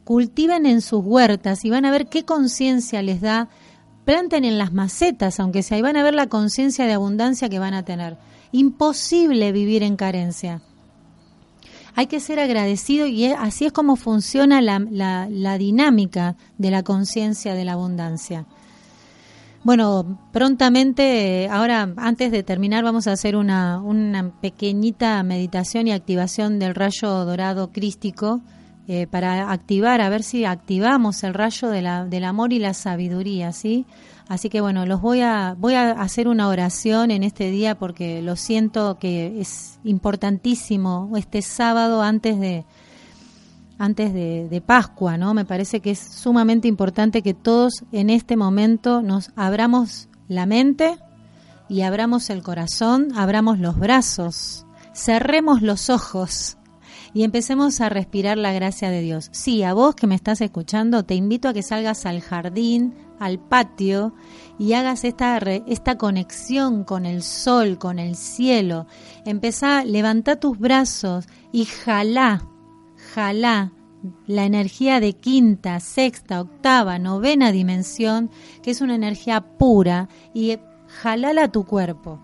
Cultiven en sus huertas y van a ver qué conciencia les da. Planten en las macetas, aunque sea, y van a ver la conciencia de abundancia que van a tener. Imposible vivir en carencia. Hay que ser agradecido y así es como funciona la, la dinámica de la conciencia de la abundancia. Bueno, prontamente, ahora antes de terminar, vamos a hacer una, una pequeñita meditación y activación del rayo dorado crístico eh, para activar, a ver si activamos el rayo de la, del amor y la sabiduría, ¿sí? Así que bueno, los voy a, voy a hacer una oración en este día porque lo siento que es importantísimo este sábado antes de, antes de, Pascua, ¿no? Me parece que es sumamente importante que todos en este momento nos abramos la mente y abramos el corazón, abramos los brazos, cerremos los ojos y empecemos a respirar la gracia de Dios. Sí, a vos que me estás escuchando, te invito a que salgas al jardín, al patio y hagas esta, esta conexión con el sol, con el cielo. Empezá, levanta tus brazos y jalá jalá la energía de quinta, sexta, octava, novena dimensión, que es una energía pura, y jalala a tu cuerpo.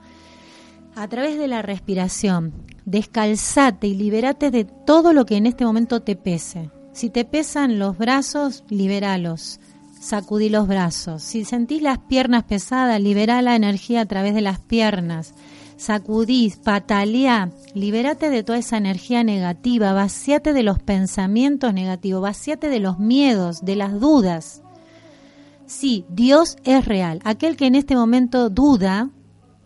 A través de la respiración, descalzate y liberate de todo lo que en este momento te pese. Si te pesan los brazos, libéralos. Sacudí los brazos. Si sentís las piernas pesadas, libera la energía a través de las piernas sacudís, pataleá, libérate de toda esa energía negativa, vaciate de los pensamientos negativos, vaciate de los miedos, de las dudas. Sí, Dios es real. Aquel que en este momento duda,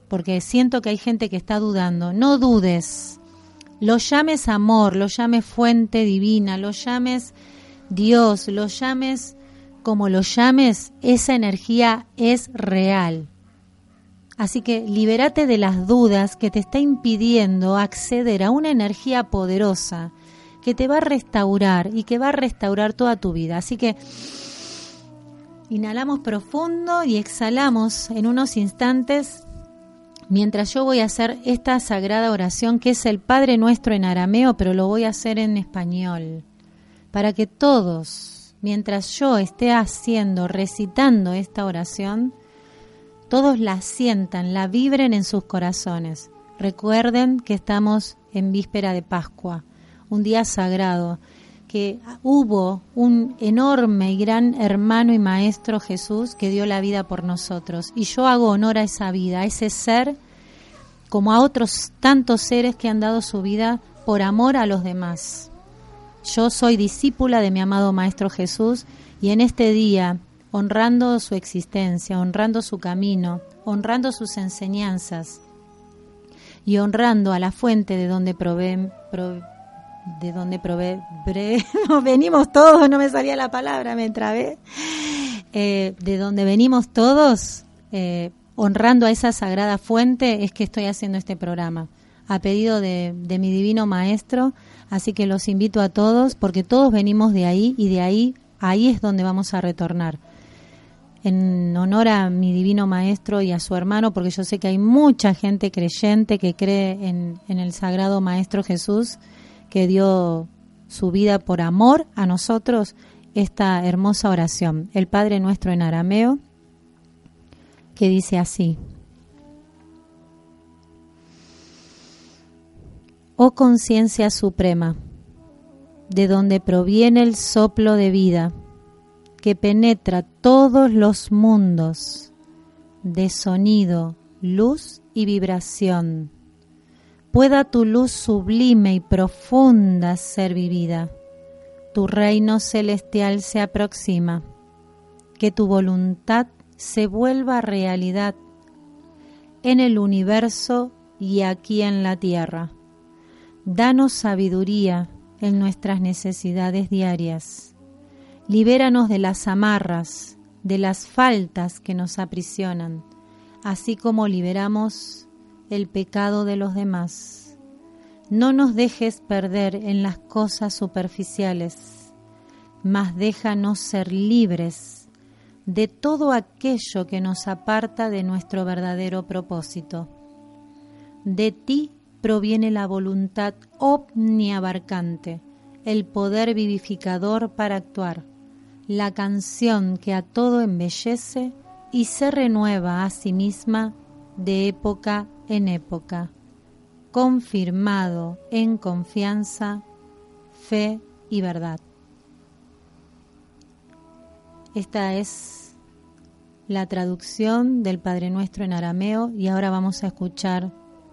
porque siento que hay gente que está dudando, no dudes. Lo llames amor, lo llames fuente divina, lo llames Dios, lo llames como lo llames, esa energía es real. Así que libérate de las dudas que te está impidiendo acceder a una energía poderosa que te va a restaurar y que va a restaurar toda tu vida. Así que inhalamos profundo y exhalamos en unos instantes mientras yo voy a hacer esta sagrada oración que es el Padre Nuestro en arameo, pero lo voy a hacer en español, para que todos, mientras yo esté haciendo, recitando esta oración, todos la sientan, la vibren en sus corazones. Recuerden que estamos en víspera de Pascua, un día sagrado, que hubo un enorme y gran hermano y maestro Jesús que dio la vida por nosotros. Y yo hago honor a esa vida, a ese ser, como a otros tantos seres que han dado su vida por amor a los demás. Yo soy discípula de mi amado Maestro Jesús y en este día honrando su existencia, honrando su camino, honrando sus enseñanzas y honrando a la fuente de donde provee, de donde provee, venimos todos, no me salía la palabra, me trabé, eh, de donde venimos todos, eh, honrando a esa sagrada fuente, es que estoy haciendo este programa, a pedido de mi divino maestro, así que los invito a todos, porque todos venimos de ahí y de ahí, ahí es donde vamos a retornar. En honor a mi divino maestro y a su hermano, porque yo sé que hay mucha gente creyente que cree en, el sagrado maestro Jesús, que dio su vida por amor a nosotros, esta hermosa oración, el Padre nuestro en arameo, que dice así. Oh conciencia suprema, de donde proviene el soplo de vida, que penetra todos los mundos de sonido, luz y vibración. Pueda tu luz sublime y profunda ser vivida. Tu reino celestial se aproxima. Que tu voluntad se vuelva realidad en el universo y aquí en la tierra. Danos sabiduría en nuestras necesidades diarias Libéranos de las amarras, de las faltas que nos aprisionan, así como liberamos el pecado de los demás. No nos dejes perder en las cosas superficiales, mas déjanos ser libres de todo aquello que nos aparta de nuestro verdadero propósito. De ti proviene la voluntad omniabarcante, el poder vivificador para actuar, la canción que a todo embellece y se renueva a sí misma de época en época, confirmado en confianza, fe y verdad. Esta es la traducción del Padre Nuestro en arameo y ahora vamos a escuchar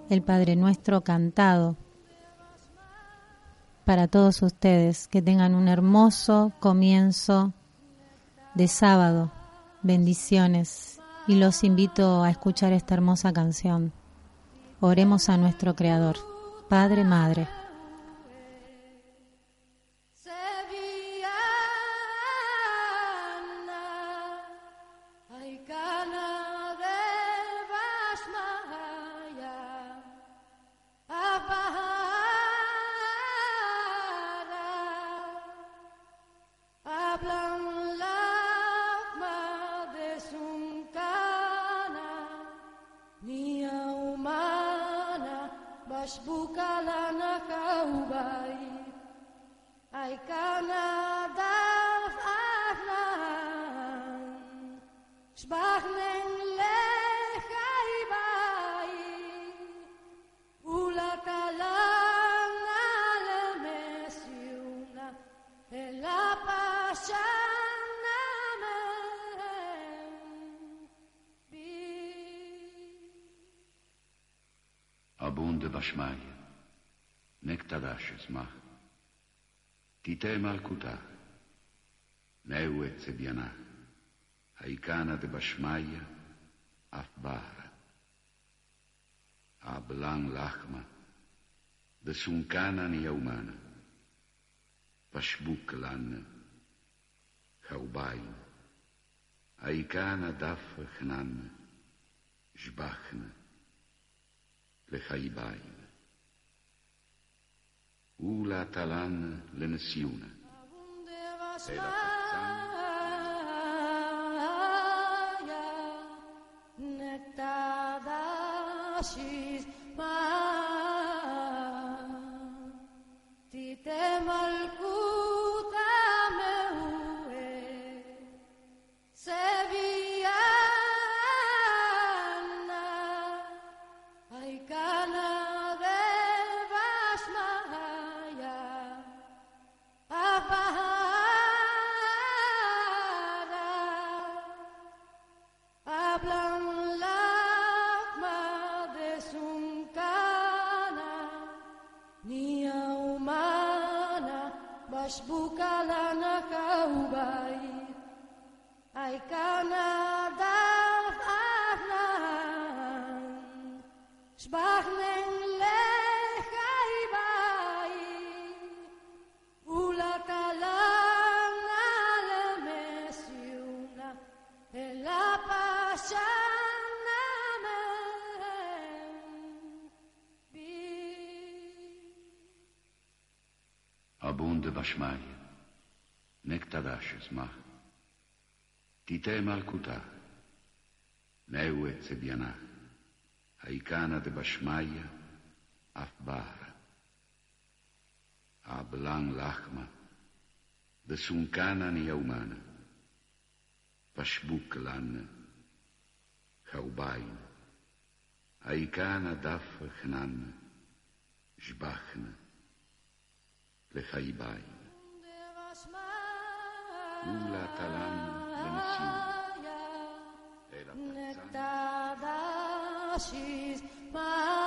el Padre Nuestro cantado para todos ustedes. Que tengan un hermoso comienzo de sábado. Bendiciones y los invito a escuchar esta hermosa canción. Oremos a nuestro Creador, Padre, Madre. ייתי מלכותה. נאווה צביינה, האיקנה דבשמיא אף בהרה. אבלן לחמה, דסונקנה ניאומנה, פשבוק לנה, חרביים, האיקנה דף חננה, שבחנה, לחייביים. Ula talan l'ensiuna. E la. Calcutà, Neue Zebianà, Aikana de Bashmaya, Afbara, Ablan Lachma, de Sunkana Niaumana, Pashbuklan, Haubain, Aikana Daf Hnan, Jbachna, Lechaibain, Ula Talan Bensin. she's my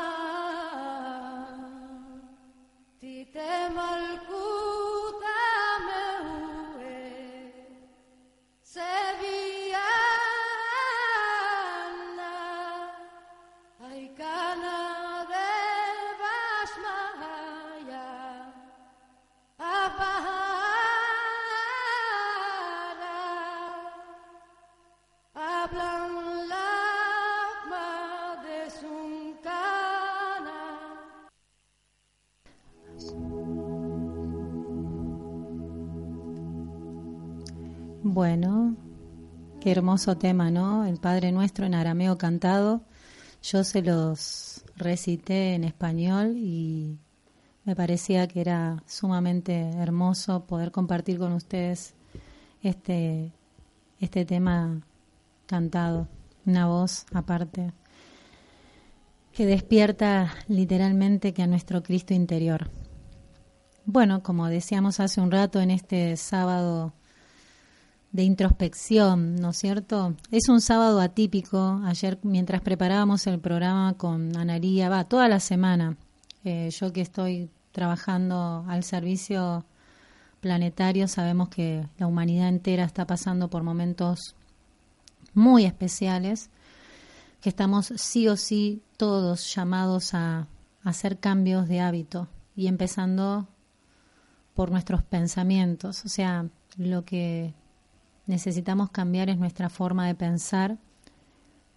qué hermoso tema, ¿no? El Padre Nuestro en arameo cantado. Yo se los recité en español y me parecía que era sumamente hermoso poder compartir con ustedes este, este tema cantado, una voz aparte que despierta literalmente que a nuestro Cristo interior. Bueno, como decíamos hace un rato en este sábado de introspección, ¿no es cierto? Es un sábado atípico. Ayer, mientras preparábamos el programa con Analía, va, toda la semana, eh, yo que estoy trabajando al servicio planetario, sabemos que la humanidad entera está pasando por momentos muy especiales, que estamos sí o sí todos llamados a hacer cambios de hábito y empezando por nuestros pensamientos, o sea, lo que necesitamos cambiar es nuestra forma de pensar,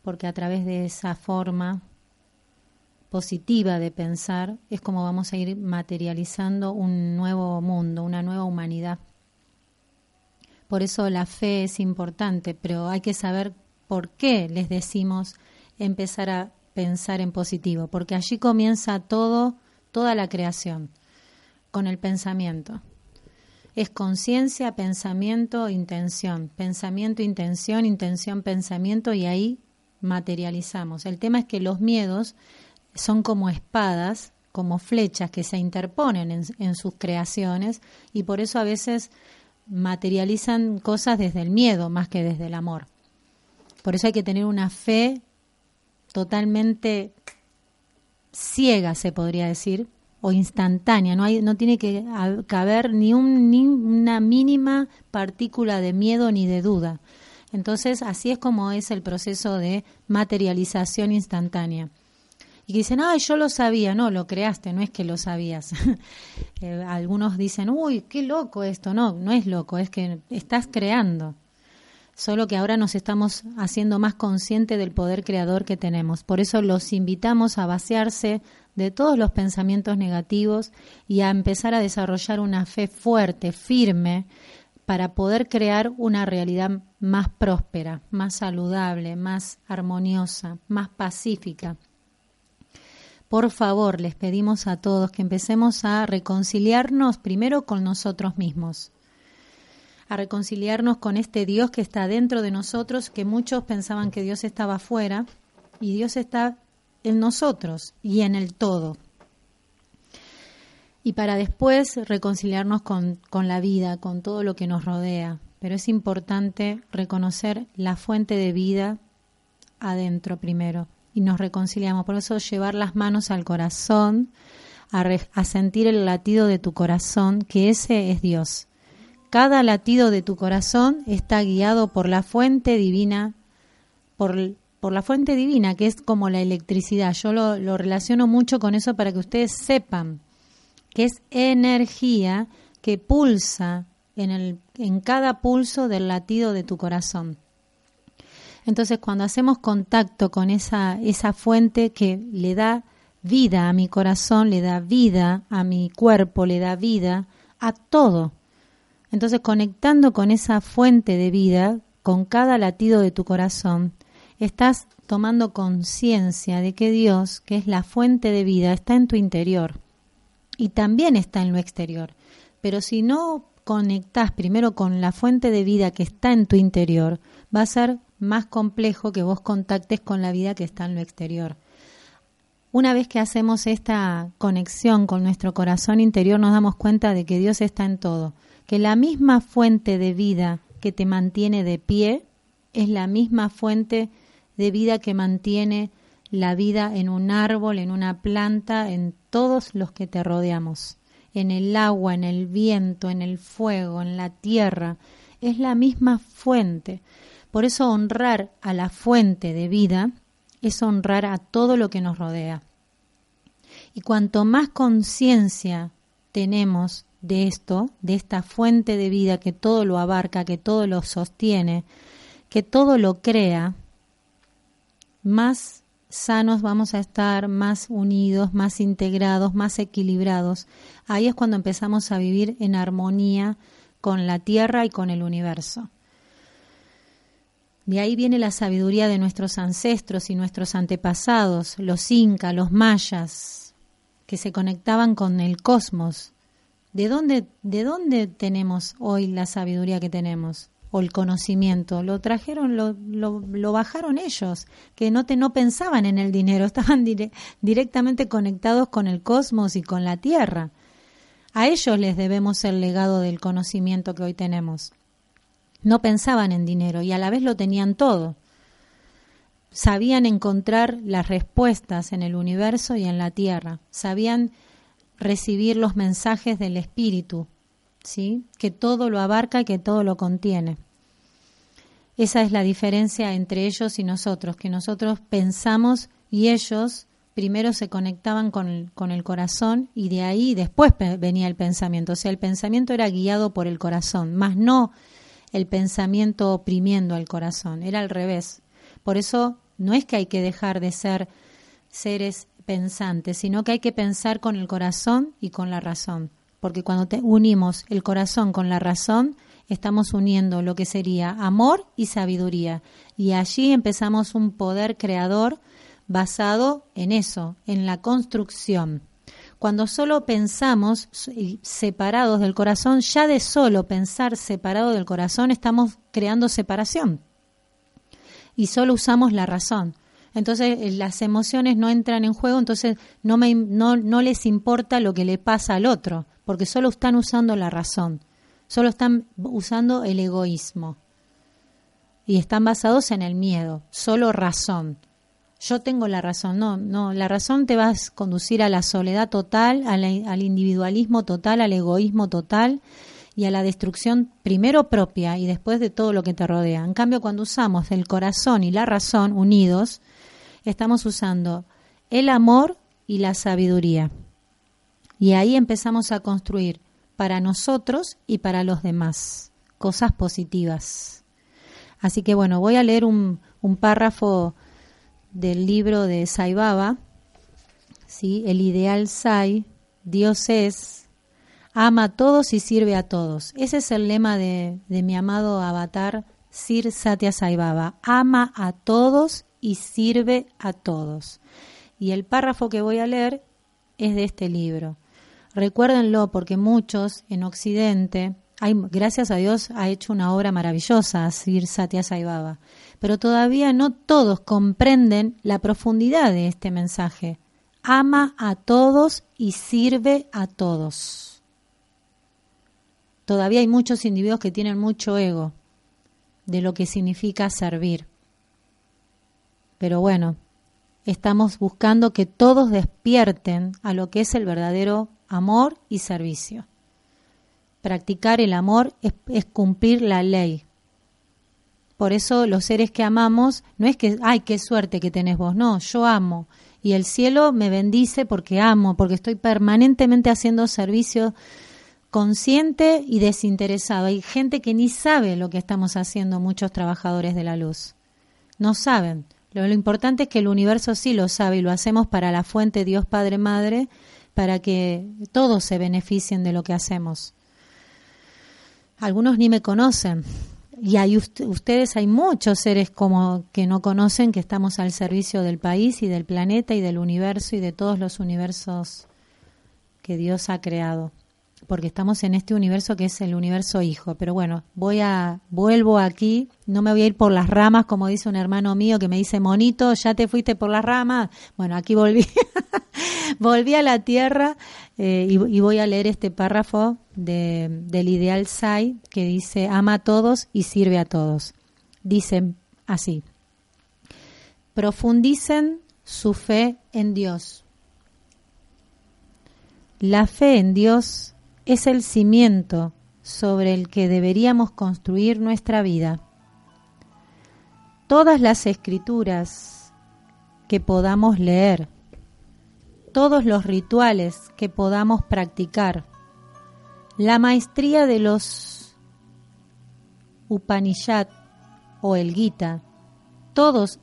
porque a través de esa forma positiva de pensar es como vamos a ir materializando un nuevo mundo, una nueva humanidad. Por eso la fe es importante, pero hay que saber por qué les decimos empezar a pensar en positivo, porque allí comienza todo, toda la creación, con el pensamiento es conciencia, pensamiento, intención. Pensamiento, intención, intención, pensamiento y ahí materializamos. El tema es que los miedos son como espadas, como flechas que se interponen en, sus creaciones y por eso a veces materializan cosas desde el miedo más que desde el amor. Por eso hay que tener una fe totalmente ciega, se podría decir, o instantánea, no, hay, no tiene que caber ni, un, ni una mínima partícula de miedo ni de duda. Entonces, así es como es el proceso de materialización instantánea. Y dicen, ay, yo lo sabía, no, lo creaste, no es que lo sabías. Eh, algunos dicen, uy, qué loco esto, no, no es loco, es que estás creando. Solo que ahora nos estamos haciendo más conscientes del poder creador que tenemos. Por eso los invitamos a vaciarse de todos los pensamientos negativos y a empezar a desarrollar una fe fuerte, firme, para poder crear una realidad más próspera, más saludable, más armoniosa, más pacífica. Por favor, les pedimos a todos que empecemos a reconciliarnos primero con nosotros mismos, a reconciliarnos con este Dios que está dentro de nosotros, que muchos pensaban que Dios estaba afuera, y Dios está en nosotros y en el todo. Y para después reconciliarnos con, con la vida, con todo lo que nos rodea. Pero es importante reconocer la fuente de vida adentro primero y nos reconciliamos. Por eso llevar las manos al corazón, a, sentir el latido de tu corazón, que ese es Dios. Cada latido de tu corazón está guiado por la fuente divina, por por la fuente divina, que es como la electricidad. Yo lo, relaciono mucho con eso para que ustedes sepan que es energía que pulsa en, el, en cada pulso del latido de tu corazón. Entonces, cuando hacemos contacto con esa, esa fuente que le da vida a mi corazón, le da vida a mi cuerpo, le da vida a todo. Entonces, conectando con esa fuente de vida, con cada latido de tu corazón, estás tomando conciencia de que Dios, que es la fuente de vida, está en tu interior y también está en lo exterior. Pero si no conectas primero con la fuente de vida que está en tu interior, va a ser más complejo que vos contactes con la vida que está en lo exterior. Una vez que hacemos esta conexión con nuestro corazón interior, nos damos cuenta de que Dios está en todo, que la misma fuente de vida que te mantiene de pie es la misma fuente de vida que mantiene la vida en un árbol, en una planta, en todos los que te rodeamos, en el agua, en el viento, en el fuego, en la tierra. Es la misma fuente. Por eso honrar a la fuente de vida es honrar a todo lo que nos rodea. Y cuanto más conciencia tenemos de esto, de esta fuente de vida que todo lo abarca, que todo lo sostiene, que todo lo crea, más sanos vamos a estar, más unidos, más integrados, más equilibrados. Ahí es cuando empezamos a vivir en armonía con la Tierra y con el universo. De ahí viene la sabiduría de nuestros ancestros y nuestros antepasados, los incas, los mayas, que se conectaban con el cosmos. ¿De dónde, ¿De dónde tenemos hoy la sabiduría que tenemos? O el conocimiento, lo trajeron, lo, bajaron ellos, que no, te, no pensaban en el dinero, estaban directamente conectados con el cosmos y con la Tierra. A ellos les debemos el legado del conocimiento que hoy tenemos. No pensaban en dinero y a la vez lo tenían todo. Sabían encontrar las respuestas en el universo y en la Tierra. Sabían recibir los mensajes del Espíritu, ¿sí? que todo lo abarca y que todo lo contiene. Esa es la diferencia entre ellos y nosotros, que nosotros pensamos y ellos primero se conectaban con el, con el corazón y de ahí después venía el pensamiento. O sea, el pensamiento era guiado por el corazón, más no el pensamiento oprimiendo al corazón, era al revés. Por eso no es que hay que dejar de ser seres pensantes, sino que hay que pensar con el corazón y con la razón. Porque cuando te unimos el corazón con la razón, estamos uniendo lo que sería amor y sabiduría. Y allí empezamos un poder creador basado en eso, en la construcción. Cuando solo pensamos separados del corazón, ya de solo pensar separado del corazón estamos creando separación. Y solo usamos la razón. Entonces eh, las emociones no entran en juego, entonces no, me, no, no les importa lo que le pasa al otro, porque solo están usando la razón, solo están usando el egoísmo. Y están basados en el miedo, solo razón yo tengo la razón. No, no, la razón te va a conducir a la soledad total, al, individualismo total, al egoísmo total y a la destrucción primero propia y después de todo lo que te rodea. En cambio, cuando usamos el corazón y la razón unidos, estamos usando el amor y la sabiduría. Y ahí empezamos a construir para nosotros y para los demás cosas positivas. Así que bueno, voy a leer un, párrafo del libro de Sai Baba, ¿sí? el ideal Sai, Dios es, ama a todos y sirve a todos. Ese es el lema de, de mi amado avatar Sir Satya Sai Baba, ama a todos y sirve a todos. Y el párrafo que voy a leer es de este libro. Recuérdenlo porque muchos en Occidente, gracias a Dios, ha hecho una obra maravillosa Sir Satya Sai Baba pero todavía no todos comprenden la profundidad de este mensaje. Ama a todos y sirve a todos. Todavía hay muchos individuos que tienen mucho ego de lo que significa servir. Pero bueno, estamos buscando que todos despierten a lo que es el verdadero amor y servicio. Practicar el amor es, cumplir la ley, por eso los seres que amamos, no es que, ay, qué suerte que tenés vos, no, yo amo. Y el cielo me bendice porque amo, porque estoy permanentemente haciendo servicio consciente y desinteresado. Hay gente que ni sabe lo que estamos haciendo muchos trabajadores de la luz. No saben. Lo, lo, importante es que el universo sí lo sabe y lo hacemos para la fuente Dios Padre Madre, para que todos se beneficien de lo que hacemos. Algunos ni me conocen, y hay ustedes, hay muchos seres como que no conocen que estamos al servicio del país y del planeta y del universo y de todos los universos que Dios ha creado, porque estamos en este universo que es el universo hijo. Pero bueno, voy a vuelvo aquí, no me voy a ir por las ramas como dice un hermano mío que me dice monito, ya te fuiste por las ramas. Bueno, aquí volví, volví a la tierra eh, y, voy a leer este párrafo del ideal Sai que dice, ama a todos y sirve a todos. Dice así, profundicen su fe en Dios. La fe en Dios es el cimiento sobre el que deberíamos construir nuestra vida. Todas las escrituras que podamos leer, todos los rituales que podamos practicar, la maestría de los Upanishad o el Gita, todos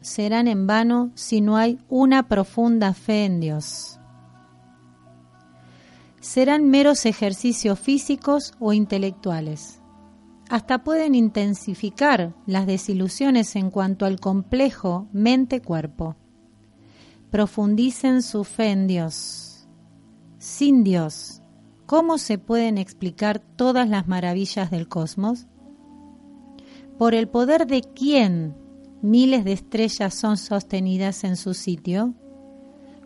serán en vano si no hay una profunda fe en Dios. Serán meros ejercicios físicos o intelectuales. hasta pueden intensificar las desilusiones en cuanto al complejo mente-cuerpo. Profundicen su fe en Dios. Sin Dios, ¿cómo se pueden explicar todas las maravillas del cosmos? ¿Por el poder de quién miles de estrellas son sostenidas en su sitio?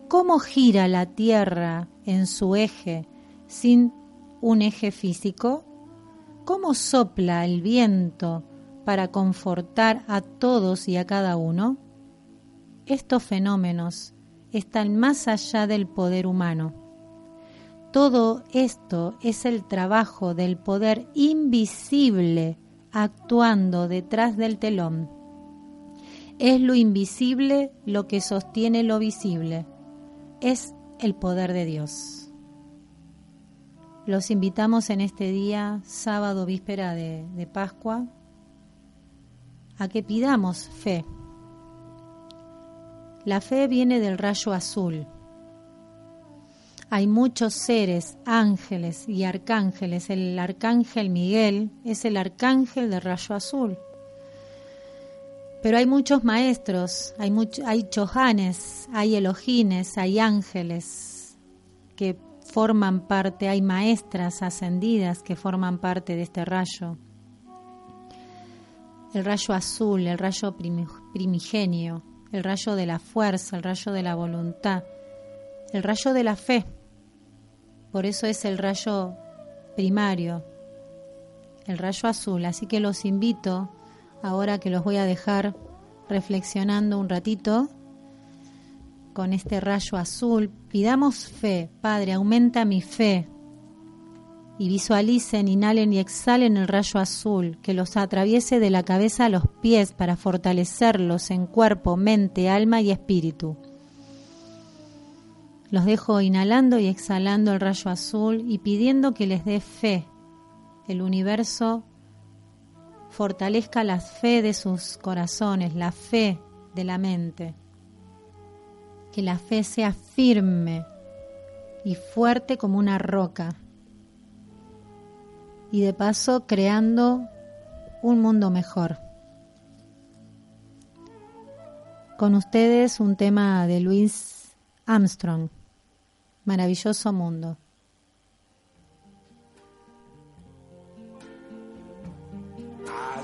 ¿Cómo gira la Tierra en su eje sin un eje físico? ¿Cómo sopla el viento para confortar a todos y a cada uno? Estos fenómenos están más allá del poder humano. Todo esto es el trabajo del poder invisible actuando detrás del telón. Es lo invisible lo que sostiene lo visible. Es el poder de Dios. Los invitamos en este día, sábado víspera de, de Pascua, a que pidamos fe. La fe viene del rayo azul. Hay muchos seres, ángeles y arcángeles. El arcángel Miguel es el arcángel del rayo azul. Pero hay muchos maestros, hay, hay chohanes, hay elogines, hay ángeles que forman parte, hay maestras ascendidas que forman parte de este rayo. El rayo azul, el rayo primigenio, el rayo de la fuerza, el rayo de la voluntad, el rayo de la fe. Por eso es el rayo primario, el rayo azul. Así que los invito, ahora que los voy a dejar reflexionando un ratito, con este rayo azul. Pidamos fe, Padre, aumenta mi fe. Y visualicen, inhalen y exhalen el rayo azul que los atraviese de la cabeza a los pies para fortalecerlos en cuerpo, mente, alma y espíritu. Los dejo inhalando y exhalando el rayo azul y pidiendo que les dé fe. El universo fortalezca la fe de sus corazones, la fe de la mente que la fe sea firme y fuerte como una roca. Y de paso creando un mundo mejor. Con ustedes un tema de Luis Armstrong, Maravilloso Mundo.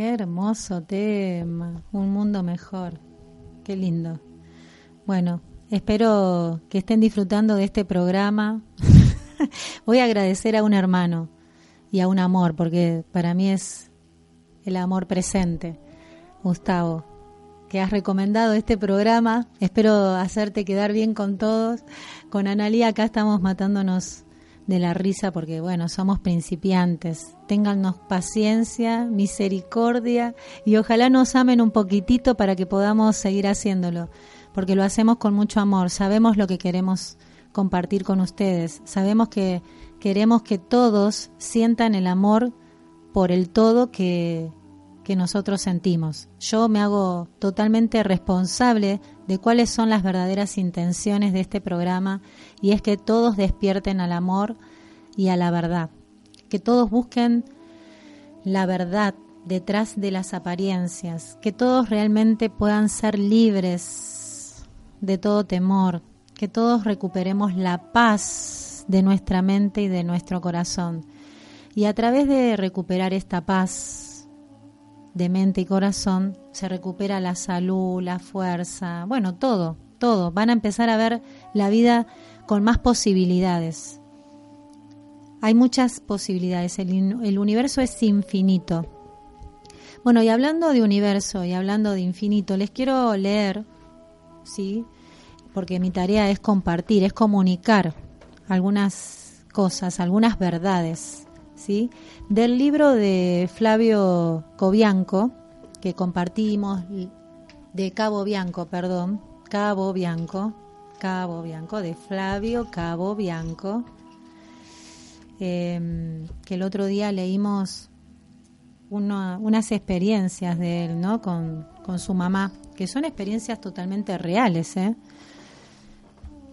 Qué hermoso tema, un mundo mejor, qué lindo. Bueno, espero que estén disfrutando de este programa. Voy a agradecer a un hermano y a un amor, porque para mí es el amor presente, Gustavo, que has recomendado este programa. Espero hacerte quedar bien con todos. Con Analía acá estamos matándonos de la risa porque, bueno, somos principiantes. Téngannos paciencia, misericordia y ojalá nos amen un poquitito para que podamos seguir haciéndolo, porque lo hacemos con mucho amor. Sabemos lo que queremos compartir con ustedes. Sabemos que queremos que todos sientan el amor por el todo que, que nosotros sentimos. Yo me hago totalmente responsable de cuáles son las verdaderas intenciones de este programa y es que todos despierten al amor y a la verdad, que todos busquen la verdad detrás de las apariencias, que todos realmente puedan ser libres de todo temor, que todos recuperemos la paz de nuestra mente y de nuestro corazón. Y a través de recuperar esta paz de mente y corazón, se recupera la salud, la fuerza, bueno, todo, todo. Van a empezar a ver la vida con más posibilidades. Hay muchas posibilidades, el, universo es infinito. Bueno, y hablando de universo y hablando de infinito, les quiero leer, ¿sí? Porque mi tarea es compartir, es comunicar algunas cosas, algunas verdades, Del libro de Flavio Cobianco, que compartimos, de Cabo Bianco, perdón, Cabo Bianco, Cabo Bianco, de Flavio Cabo Bianco, em, que el otro día leímos unas experiencias de él, ¿no? Con, con, su mamá, que son experiencias totalmente reales, ¿eh?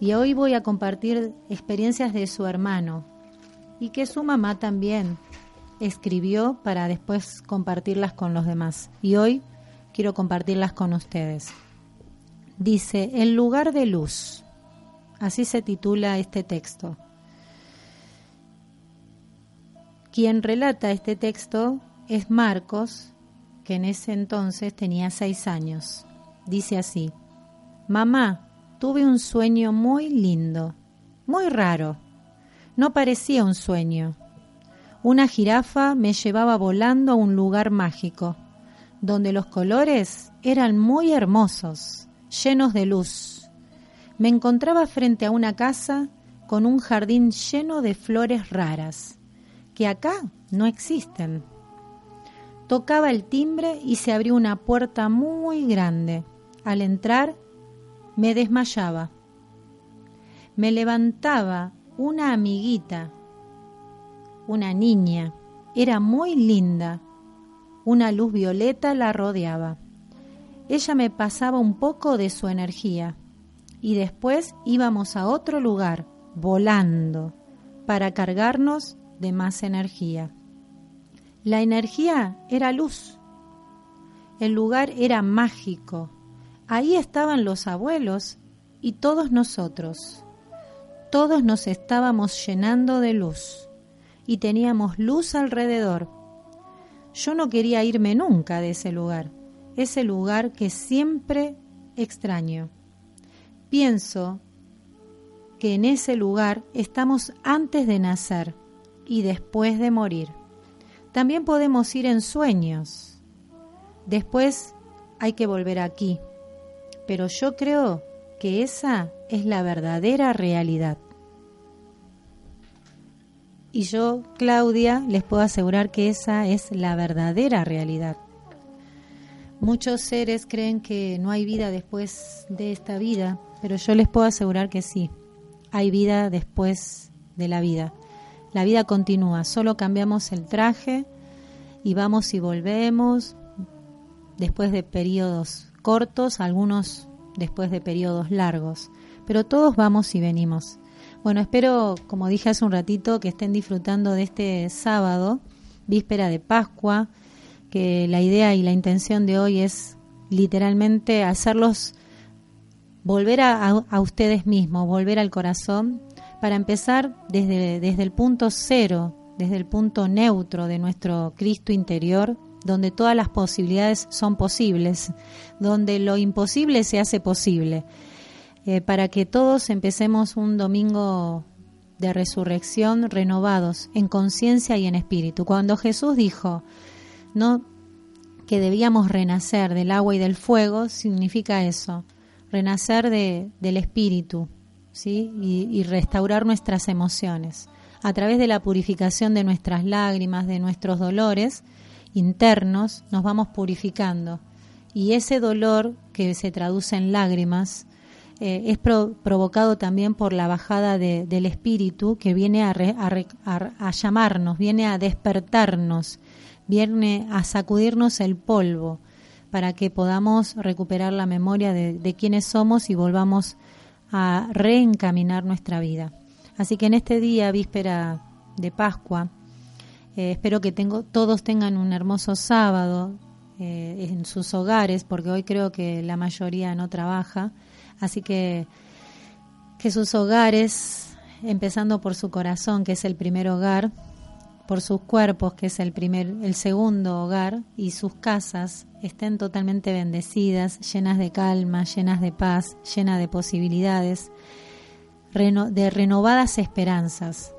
Y hoy voy a compartir experiencias de su hermano y que su mamá también escribió para después compartirlas con los demás. Y hoy quiero compartirlas con ustedes. Dice, El lugar de luz. Así se titula este texto. Quien relata este texto es Marcos, que en ese entonces tenía seis años. Dice así, Mamá, tuve un sueño muy lindo, muy raro. No parecía un sueño. Una jirafa me llevaba volando a un lugar mágico, donde los colores eran muy hermosos llenos de luz. Me encontraba frente a una casa con un jardín lleno de flores raras, que acá no existen. Tocaba el timbre y se abrió una puerta muy grande. Al entrar, me desmayaba. Me levantaba una amiguita, una niña. Era muy linda. Una luz violeta la rodeaba ella me pasaba un poco de su energía y después íbamos a otro lugar, volando, para cargarnos de más energía. La energía era luz. El lugar era mágico. Ahí estaban los abuelos y todos nosotros. Todos nos estábamos llenando de luz y teníamos luz alrededor. Yo no quería irme nunca de ese lugar ese lugar que siempre extraño. Pienso que en ese lugar estamos antes de nacer y después de morir. También podemos ir en sueños. Después hay que volver aquí. Pero yo creo que esa es la verdadera realidad. Y yo, Claudia, les puedo asegurar que esa es la verdadera realidad. Muchos seres creen que no hay vida después de esta vida, pero yo les puedo asegurar que sí, hay vida después de la vida. La vida continúa, solo cambiamos el traje y vamos y volvemos después de periodos cortos, algunos después de periodos largos, pero todos vamos y venimos. Bueno, espero, como dije hace un ratito, que estén disfrutando de este sábado, víspera de Pascua, que la idea y la intención de hoy es literalmente hacerlos volver a, ustedes mismos, volver al corazón, para empezar desde, desde el punto cero, desde el punto neutro de nuestro Cristo interior, donde todas las posibilidades son posibles, donde lo imposible se hace posible. Eh, para que todos empecemos un domingo de resurrección renovados en conciencia y en espíritu. Cuando Jesús dijo no que debíamos renacer del agua y del fuego, significa eso, renacer de, del espíritu, ¿sí? y restaurar nuestras emociones a través de la purificación de nuestras lágrimas, de nuestros dolores internos, nos vamos purificando. Y ese dolor que se traduce en lágrimas eh, es provocado también por la bajada del espíritu que viene a, a, llamarnos, viene a despertarnos, viene a sacudirnos el polvo para que podamos recuperar la memoria de, de quiénes somos y volvamos a reencaminar nuestra vida. Así que en este día, víspera de Pascua, eh, espero que tengo, todos tengan un hermoso sábado eh, en sus hogares, porque hoy creo que la mayoría no trabaja. Así que que sus hogares, empezando por su corazón, que es el primer hogar, por sus cuerpos, que es el primer, el segundo hogar, y sus casas estén totalmente bendecidas, llenas de calma, llenas de paz, llenas de posibilidades de renovadas esperanzas.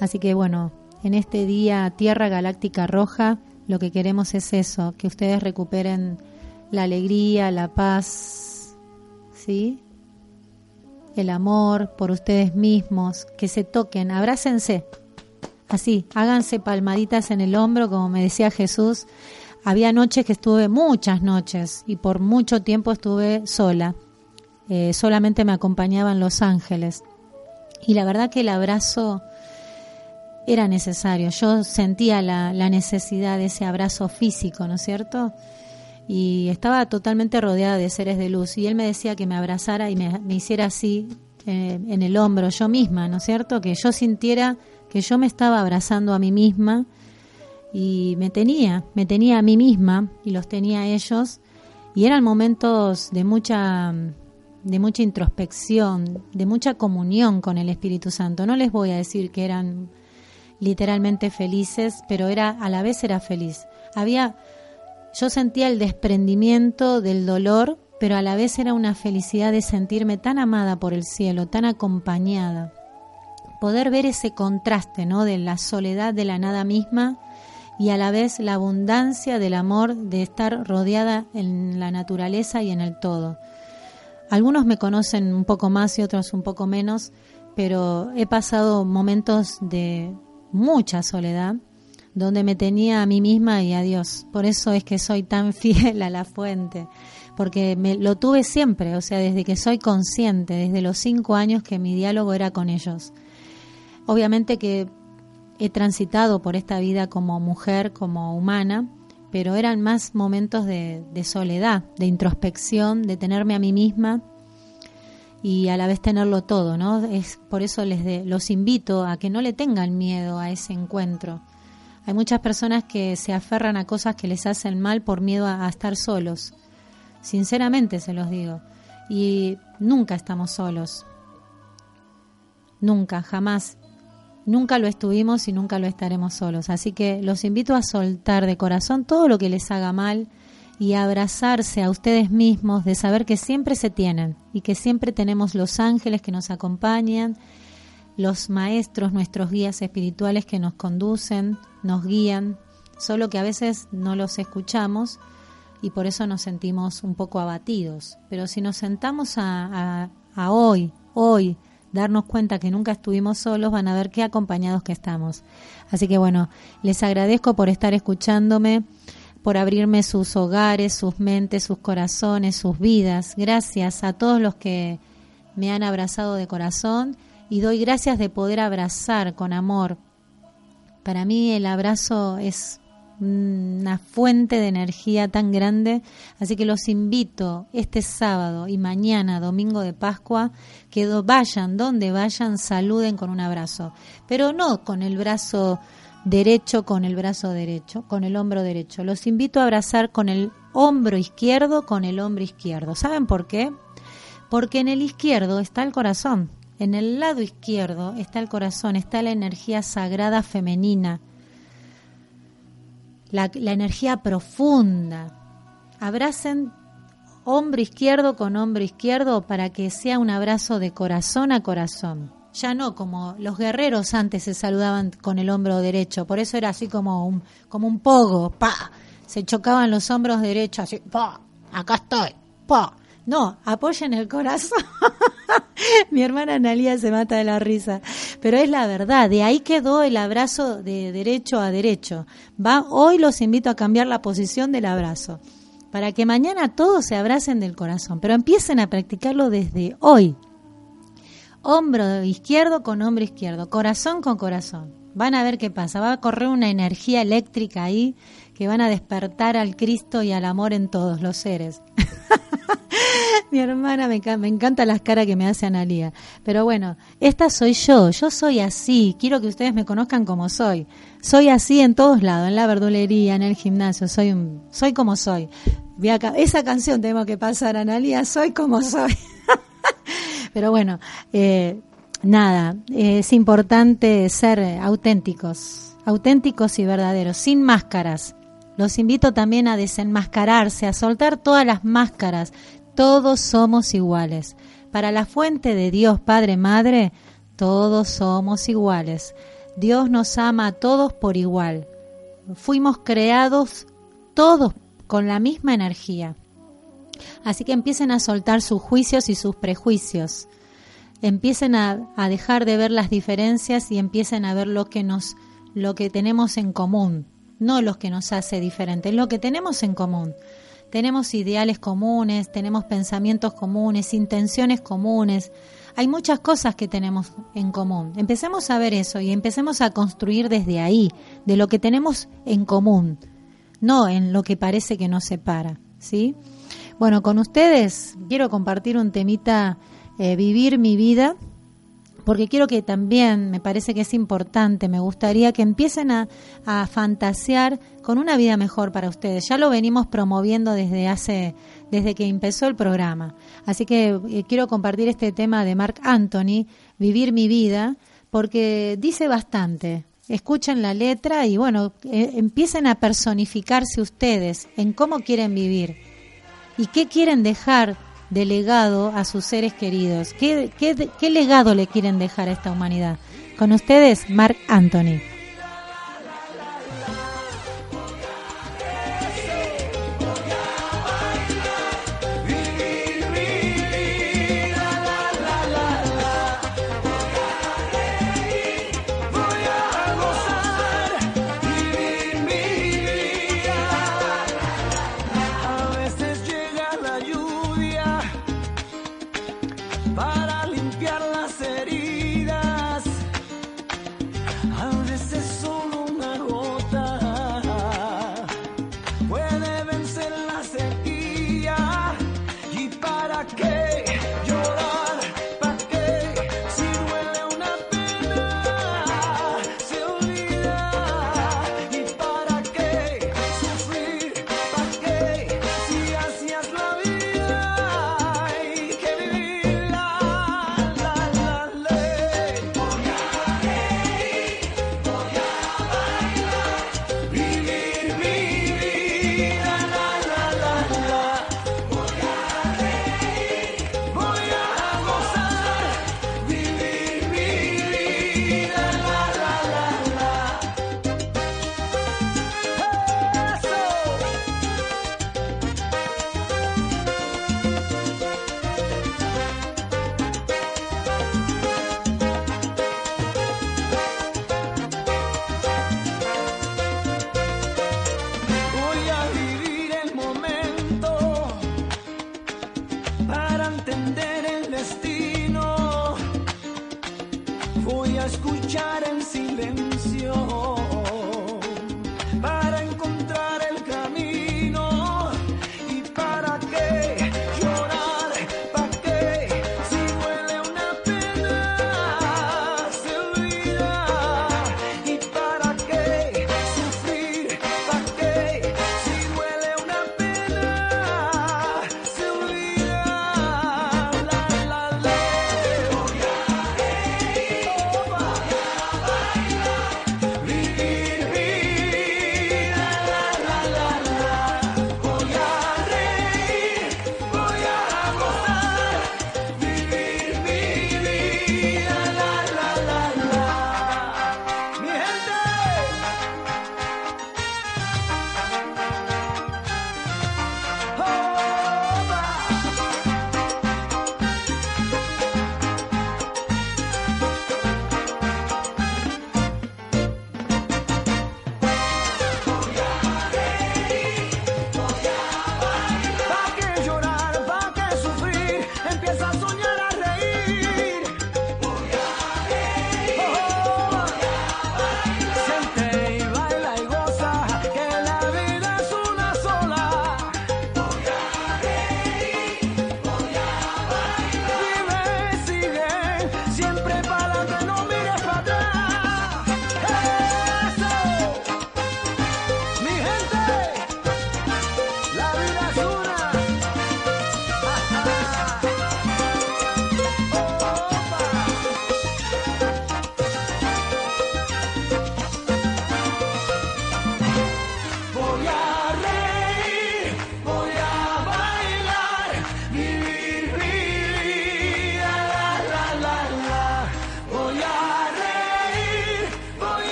Así que bueno, en este día Tierra Galáctica Roja, lo que queremos es eso, que ustedes recuperen la alegría, la paz, ¿sí? El amor por ustedes mismos, que se toquen, abrácense. Así, háganse palmaditas en el hombro, como me decía Jesús. Había noches que estuve, muchas noches, y por mucho tiempo estuve sola. Eh, solamente me acompañaban los ángeles. Y la verdad que el abrazo era necesario. Yo sentía la, necesidad de ese abrazo físico, ¿no es cierto? Y estaba totalmente rodeada de seres de luz. Y él me decía que me abrazara y me, hiciera así eh, en el hombro yo misma, ¿no es cierto? Que yo sintiera que yo me estaba abrazando a mí misma y me tenía, me tenía a mí misma y los tenía a ellos. Y eran momentos de mucha de mucha introspección, de mucha comunión con el Espíritu Santo. No les voy a decir que eran literalmente felices, pero era a la vez era feliz. Había yo sentía el desprendimiento del dolor, pero a la vez era una felicidad de sentirme tan amada por el cielo, tan acompañada. Poder ver ese contraste, ¿no? de la soledad de la nada misma y a la vez la abundancia del amor de estar rodeada en la naturaleza y en el todo. Algunos me conocen un poco más y otros un poco menos, pero he pasado momentos de mucha soledad donde me tenía a mí misma y a Dios. Por eso es que soy tan fiel a la fuente, porque me, lo tuve siempre, o sea, desde que soy consciente, desde los cinco años que mi diálogo era con ellos. Obviamente que he transitado por esta vida como mujer, como humana, pero eran más momentos de, soledad, de introspección, de tenerme a mí misma y a la vez tenerlo todo, ¿no? Es por eso les los invito a que no le tengan miedo a ese encuentro. Hay muchas personas que se aferran a cosas que les hacen mal por miedo a estar solos. Sinceramente se los digo. Y nunca estamos solos. Nunca, jamás. Nunca lo estuvimos y nunca lo estaremos solos. Así que los invito a soltar de corazón todo lo que les haga mal y a abrazarse a ustedes mismos de saber que siempre se tienen y que siempre tenemos los ángeles que nos acompañan, los maestros, nuestros guías espirituales que nos conducen, nos guían, solo que a veces no los escuchamos y por eso nos sentimos un poco abatidos. Pero si nos sentamos a, a hoy, hoy, darnos cuenta que nunca estuvimos solos, van a ver qué acompañados que estamos. Así que bueno, les agradezco por estar escuchándome, por abrirme sus hogares, sus mentes, sus corazones, sus vidas. Gracias a todos los que me han abrazado de corazón y doy gracias de poder abrazar con amor. Para mí el abrazo es una fuente de energía tan grande. Así que los invito este sábado y mañana, domingo de Pascua, que vayan donde vayan, saluden con un abrazo. Pero no con el brazo derecho, con el brazo derecho, con el hombro derecho. Los invito a abrazar con el hombro izquierdo, con el hombro izquierdo. ¿Saben por qué? Porque en el izquierdo está el corazón. En el lado izquierdo está el corazón, está la energía sagrada femenina la, energía profunda. Abracen hombro izquierdo con hombro izquierdo para que sea un abrazo de corazón a corazón. Ya no como los guerreros antes se saludaban con el hombro derecho, por eso era así como un, como un pogo, pa, se chocaban los hombros derechos, así, pa, acá estoy, pa. No, apoyen el corazón. Mi hermana Analia se mata de la risa, pero es la verdad. De ahí quedó el abrazo de derecho a derecho. Va, hoy los invito a cambiar la posición del abrazo para que mañana todos se abracen del corazón, pero empiecen a practicarlo desde hoy. Hombro izquierdo con hombro izquierdo, corazón con corazón. Van a ver qué pasa, va a correr una energía eléctrica ahí que van a despertar al Cristo y al amor en todos los seres. Mi hermana me, me encanta las caras que me hace Analía. Pero bueno, esta soy yo, yo soy así, quiero que ustedes me conozcan como soy. Soy así en todos lados, en la verdulería, en el gimnasio, soy un, soy como soy. Esa canción tengo que pasar, Analía, soy como soy. Pero bueno, eh, nada, es importante ser auténticos, auténticos y verdaderos, sin máscaras. Los invito también a desenmascararse, a soltar todas las máscaras. Todos somos iguales. Para la fuente de Dios, Padre, Madre, todos somos iguales. Dios nos ama a todos por igual. Fuimos creados todos con la misma energía. Así que empiecen a soltar sus juicios y sus prejuicios. Empiecen a, a, dejar de ver las diferencias y empiecen a ver lo que nos, lo que tenemos en común no los que nos hace diferentes, lo que tenemos en común. Tenemos ideales comunes, tenemos pensamientos comunes, intenciones comunes. Hay muchas cosas que tenemos en común. Empecemos a ver eso y empecemos a construir desde ahí, de lo que tenemos en común, no en lo que parece que nos separa, ¿sí? Bueno, con ustedes quiero compartir un temita, eh, vivir mi vida, porque quiero que también, me parece que es importante, me gustaría que empiecen a, fantasear con una vida mejor para ustedes. Ya lo venimos promoviendo desde hace, desde que empezó el programa. Así que eh, quiero compartir este tema de Mark Anthony, Vivir mi vida, porque dice bastante. Escuchen la letra y bueno, eh, empiecen a personificarse ustedes en cómo quieren vivir y qué quieren dejar de legado a sus seres queridos? ¿Qué, qué, qué legado le quieren dejar a esta humanidad? Con ustedes, Mark Anthony.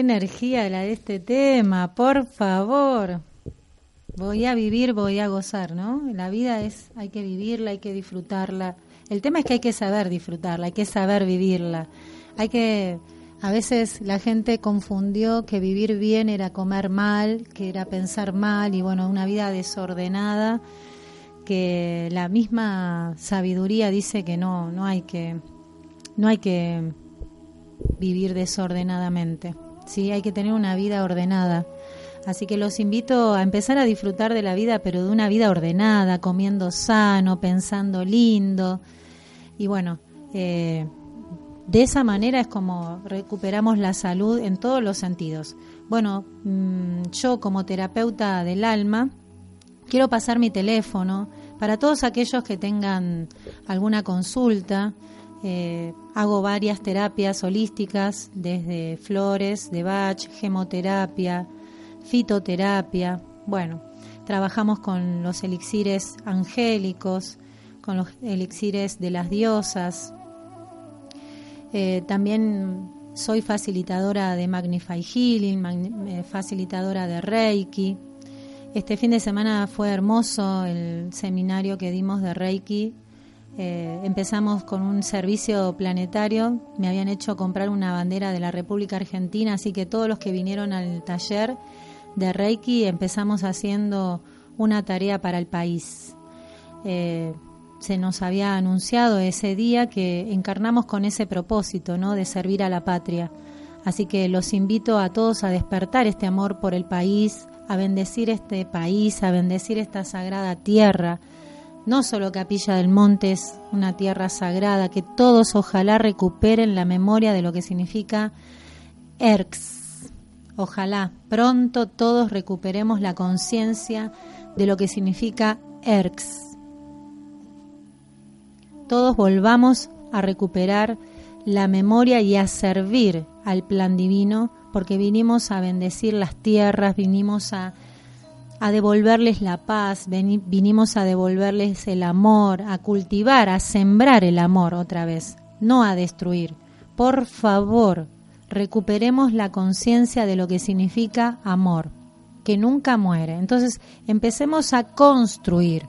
Energía la de este tema, por favor. Voy a vivir, voy a gozar, ¿no? La vida es, hay que vivirla, hay que disfrutarla. El tema es que hay que saber disfrutarla, hay que saber vivirla. Hay que, a veces la gente confundió que vivir bien era comer mal, que era pensar mal y bueno, una vida desordenada, que la misma sabiduría dice que no, no hay que, no hay que vivir desordenadamente. Sí, hay que tener una vida ordenada. Así que los invito a empezar a disfrutar de la vida, pero de una vida ordenada, comiendo sano, pensando lindo. Y bueno, eh, de esa manera es como recuperamos la salud en todos los sentidos. Bueno, mm, yo como terapeuta del alma, quiero pasar mi teléfono para todos aquellos que tengan alguna consulta eh, hago varias terapias holísticas, desde flores, de Bach, gemoterapia, fitoterapia. Bueno, trabajamos con los elixires angélicos, con los elixires de las diosas. Eh, también soy facilitadora de Magnify Healing, eh, facilitadora de Reiki. Este fin de semana fue hermoso el seminario que dimos de Reiki eh, empezamos con un servicio planetario, me habían hecho comprar una bandera de la República Argentina, así que todos los que vinieron al taller de Reiki empezamos haciendo una tarea para el país. Eh, se nos había anunciado ese día que encarnamos con ese propósito, ¿no? De servir a la patria. Así que los invito a todos a despertar este amor por el país, a bendecir este país, a bendecir esta sagrada tierra, no solo Capilla del Monte es una tierra sagrada, que todos ojalá recuperen la memoria de lo que significa ERX. Ojalá pronto todos recuperemos la conciencia de lo que significa ERX. Todos volvamos a recuperar la memoria y a servir al plan divino, porque vinimos a bendecir las tierras, vinimos a a devolverles la paz, vinimos a devolverles el amor, a cultivar, a sembrar el amor otra vez, no a destruir. Por favor, recuperemos la conciencia de lo que significa amor, que nunca muere. Entonces, empecemos a construir.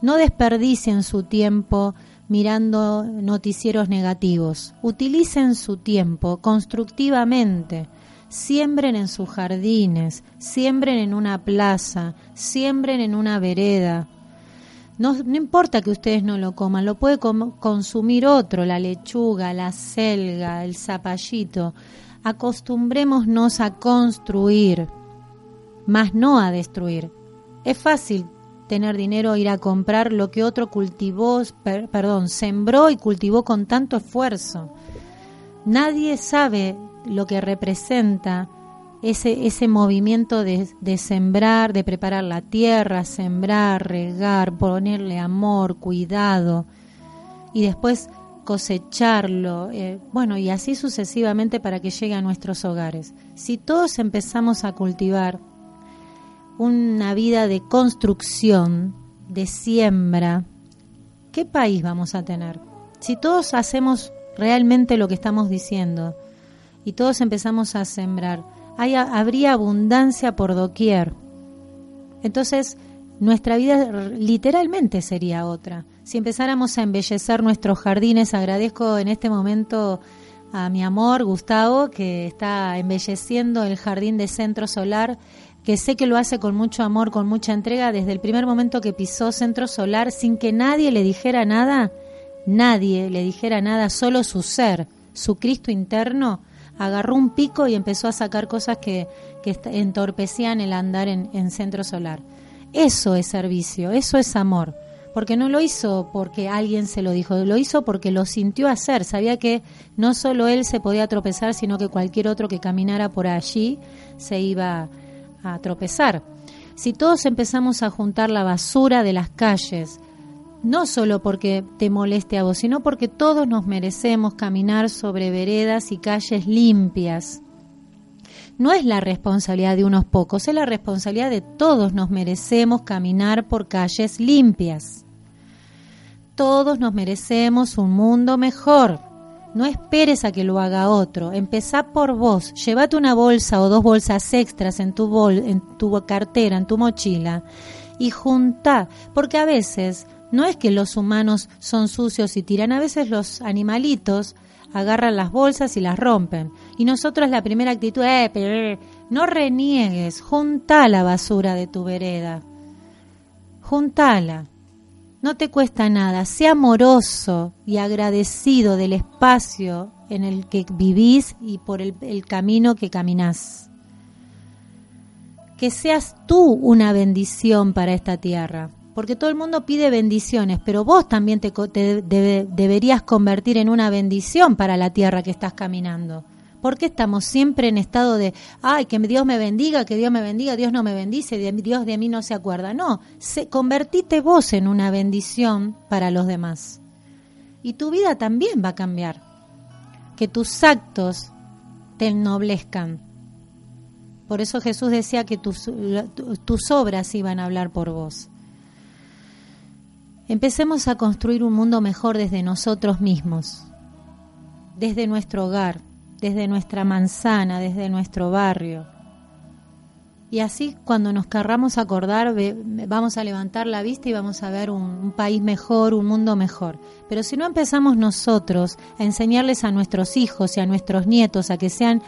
No desperdicien su tiempo mirando noticieros negativos. Utilicen su tiempo constructivamente siembren en sus jardines, siembren en una plaza, siembren en una vereda. No, importa que ustedes no lo coman, lo puede consumir otro, la lechuga, la selga, el zapallito. Acostumbrémonos a construir, más no a destruir. Es fácil tener dinero, ir a comprar lo que otro cultivó, perdón, sembró y cultivó con tanto esfuerzo. Nadie sabe lo que representa ese, ese movimiento de, sembrar, de preparar la tierra, sembrar, regar, ponerle amor, cuidado y después cosecharlo, eh, bueno, y así sucesivamente para que llegue a nuestros hogares. Si todos empezamos a cultivar una vida de construcción, de siembra, ¿qué país vamos a tener? Si todos hacemos realmente lo que estamos diciendo, y todos empezamos a sembrar, habría abundancia por doquier. Entonces, nuestra vida literalmente sería otra. Si empezáramos a embellecer nuestros jardines, agradezco en este momento a mi amor Gustavo, que está embelleciendo el jardín de Centro Solar, que sé que lo hace con mucho amor, con mucha entrega, desde el primer momento que pisó Centro Solar, sin que nadie le dijera nada, nadie le dijera nada, solo su ser, su Cristo interno, agarró un pico y empezó a sacar cosas que, entorpecían el andar en, centro solar. Eso es servicio, eso es amor porque no lo hizo porque alguien se lo dijo, lo hizo porque lo sintió hacer, sabía que no solo él se podía tropezar, sino que cualquier otro que caminara por allí se iba a tropezar. Si todos empezamos a juntar la basura de las calles, no solo porque te moleste a vos, sino porque todos nos merecemos caminar sobre veredas y calles limpias. No es la responsabilidad de unos pocos, es la responsabilidad de todos nos merecemos caminar por calles limpias. Todos nos merecemos un mundo mejor. No esperes a que lo haga otro. Empezá por vos. Llévate una bolsa o dos bolsas extras en tu, bol, en tu cartera, en tu mochila y juntá. Porque a veces no es que los humanos son sucios y tiran, a veces los animalitos agarran las bolsas y las rompen. Y nosotros la primera actitud es, eh, no reniegues, junta la basura de tu vereda. Juntala. No te cuesta nada, sé amoroso y agradecido del espacio en el que vivís y por el, camino que caminás. Que seas tú una bendición para esta tierra, porque todo el mundo pide bendiciones, pero vos también te, deberías convertir en una bendición para la tierra que estás caminando. ¿Por qué estamos siempre en estado de, ay, que Dios me bendiga, que Dios me bendiga, Dios no me bendice, Dios de mí no se acuerda? No, se, convertite vos en una bendición para los demás. Y tu vida también va a cambiar. Que tus actos te ennoblezcan. Por eso Jesús decía que tus obras iban a hablar por vos. Empecemos a construir un mundo mejor desde nosotros mismos, desde nuestro hogar, desde nuestra manzana, desde nuestro barrio. Y así cuando nos querramos acordar, vamos a levantar la vista y vamos a ver un, país mejor, un mundo mejor. Pero si no empezamos nosotros a enseñarles a nuestros hijos y a nuestros nietos a que sean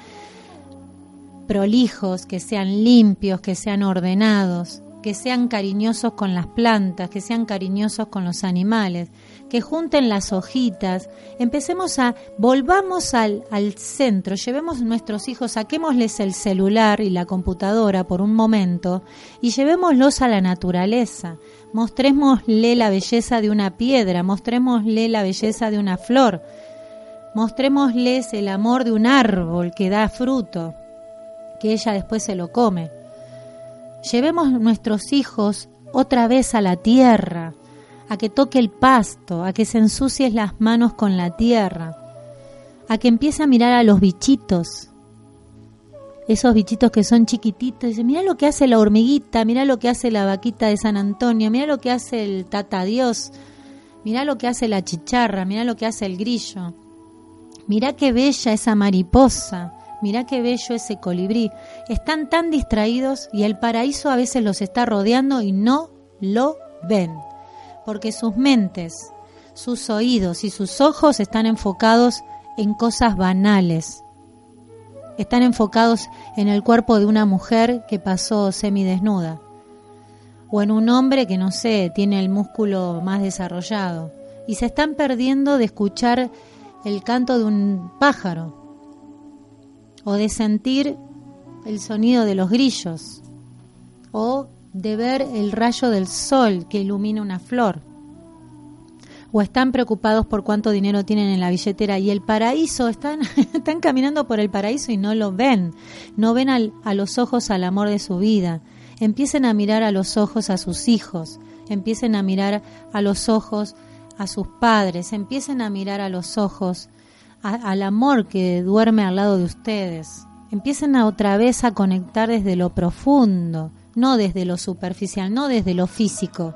prolijos, que sean limpios, que sean ordenados, que sean cariñosos con las plantas, que sean cariñosos con los animales, que junten las hojitas, empecemos a, volvamos al, al centro, llevemos nuestros hijos, saquémosles el celular y la computadora por un momento y llevémoslos a la naturaleza, mostrémosle la belleza de una piedra, mostrémosle la belleza de una flor, mostrémosles el amor de un árbol que da fruto, que ella después se lo come. Llevemos nuestros hijos otra vez a la tierra, a que toque el pasto, a que se ensucie las manos con la tierra, a que empiece a mirar a los bichitos, esos bichitos que son chiquititos, dice, mira lo que hace la hormiguita, mira lo que hace la vaquita de San Antonio, mira lo que hace el tata Dios, mira lo que hace la chicharra, mira lo que hace el grillo, mira qué bella esa mariposa, mira qué bello ese colibrí. Están tan distraídos y el paraíso a veces los está rodeando y no lo ven porque sus mentes, sus oídos y sus ojos están enfocados en cosas banales. Están enfocados en el cuerpo de una mujer que pasó semidesnuda o en un hombre que no sé, tiene el músculo más desarrollado y se están perdiendo de escuchar el canto de un pájaro o de sentir el sonido de los grillos o de ver el rayo del sol que ilumina una flor. O están preocupados por cuánto dinero tienen en la billetera y el paraíso, están, están caminando por el paraíso y no lo ven. No ven a los ojos al amor de su vida. Empiecen a mirar a los ojos a sus hijos. Empiecen a mirar a los ojos a sus padres. Empiecen a mirar a los ojos al amor que duerme al lado de ustedes. Empiecen a otra vez a conectar desde lo profundo no desde lo superficial, no desde lo físico,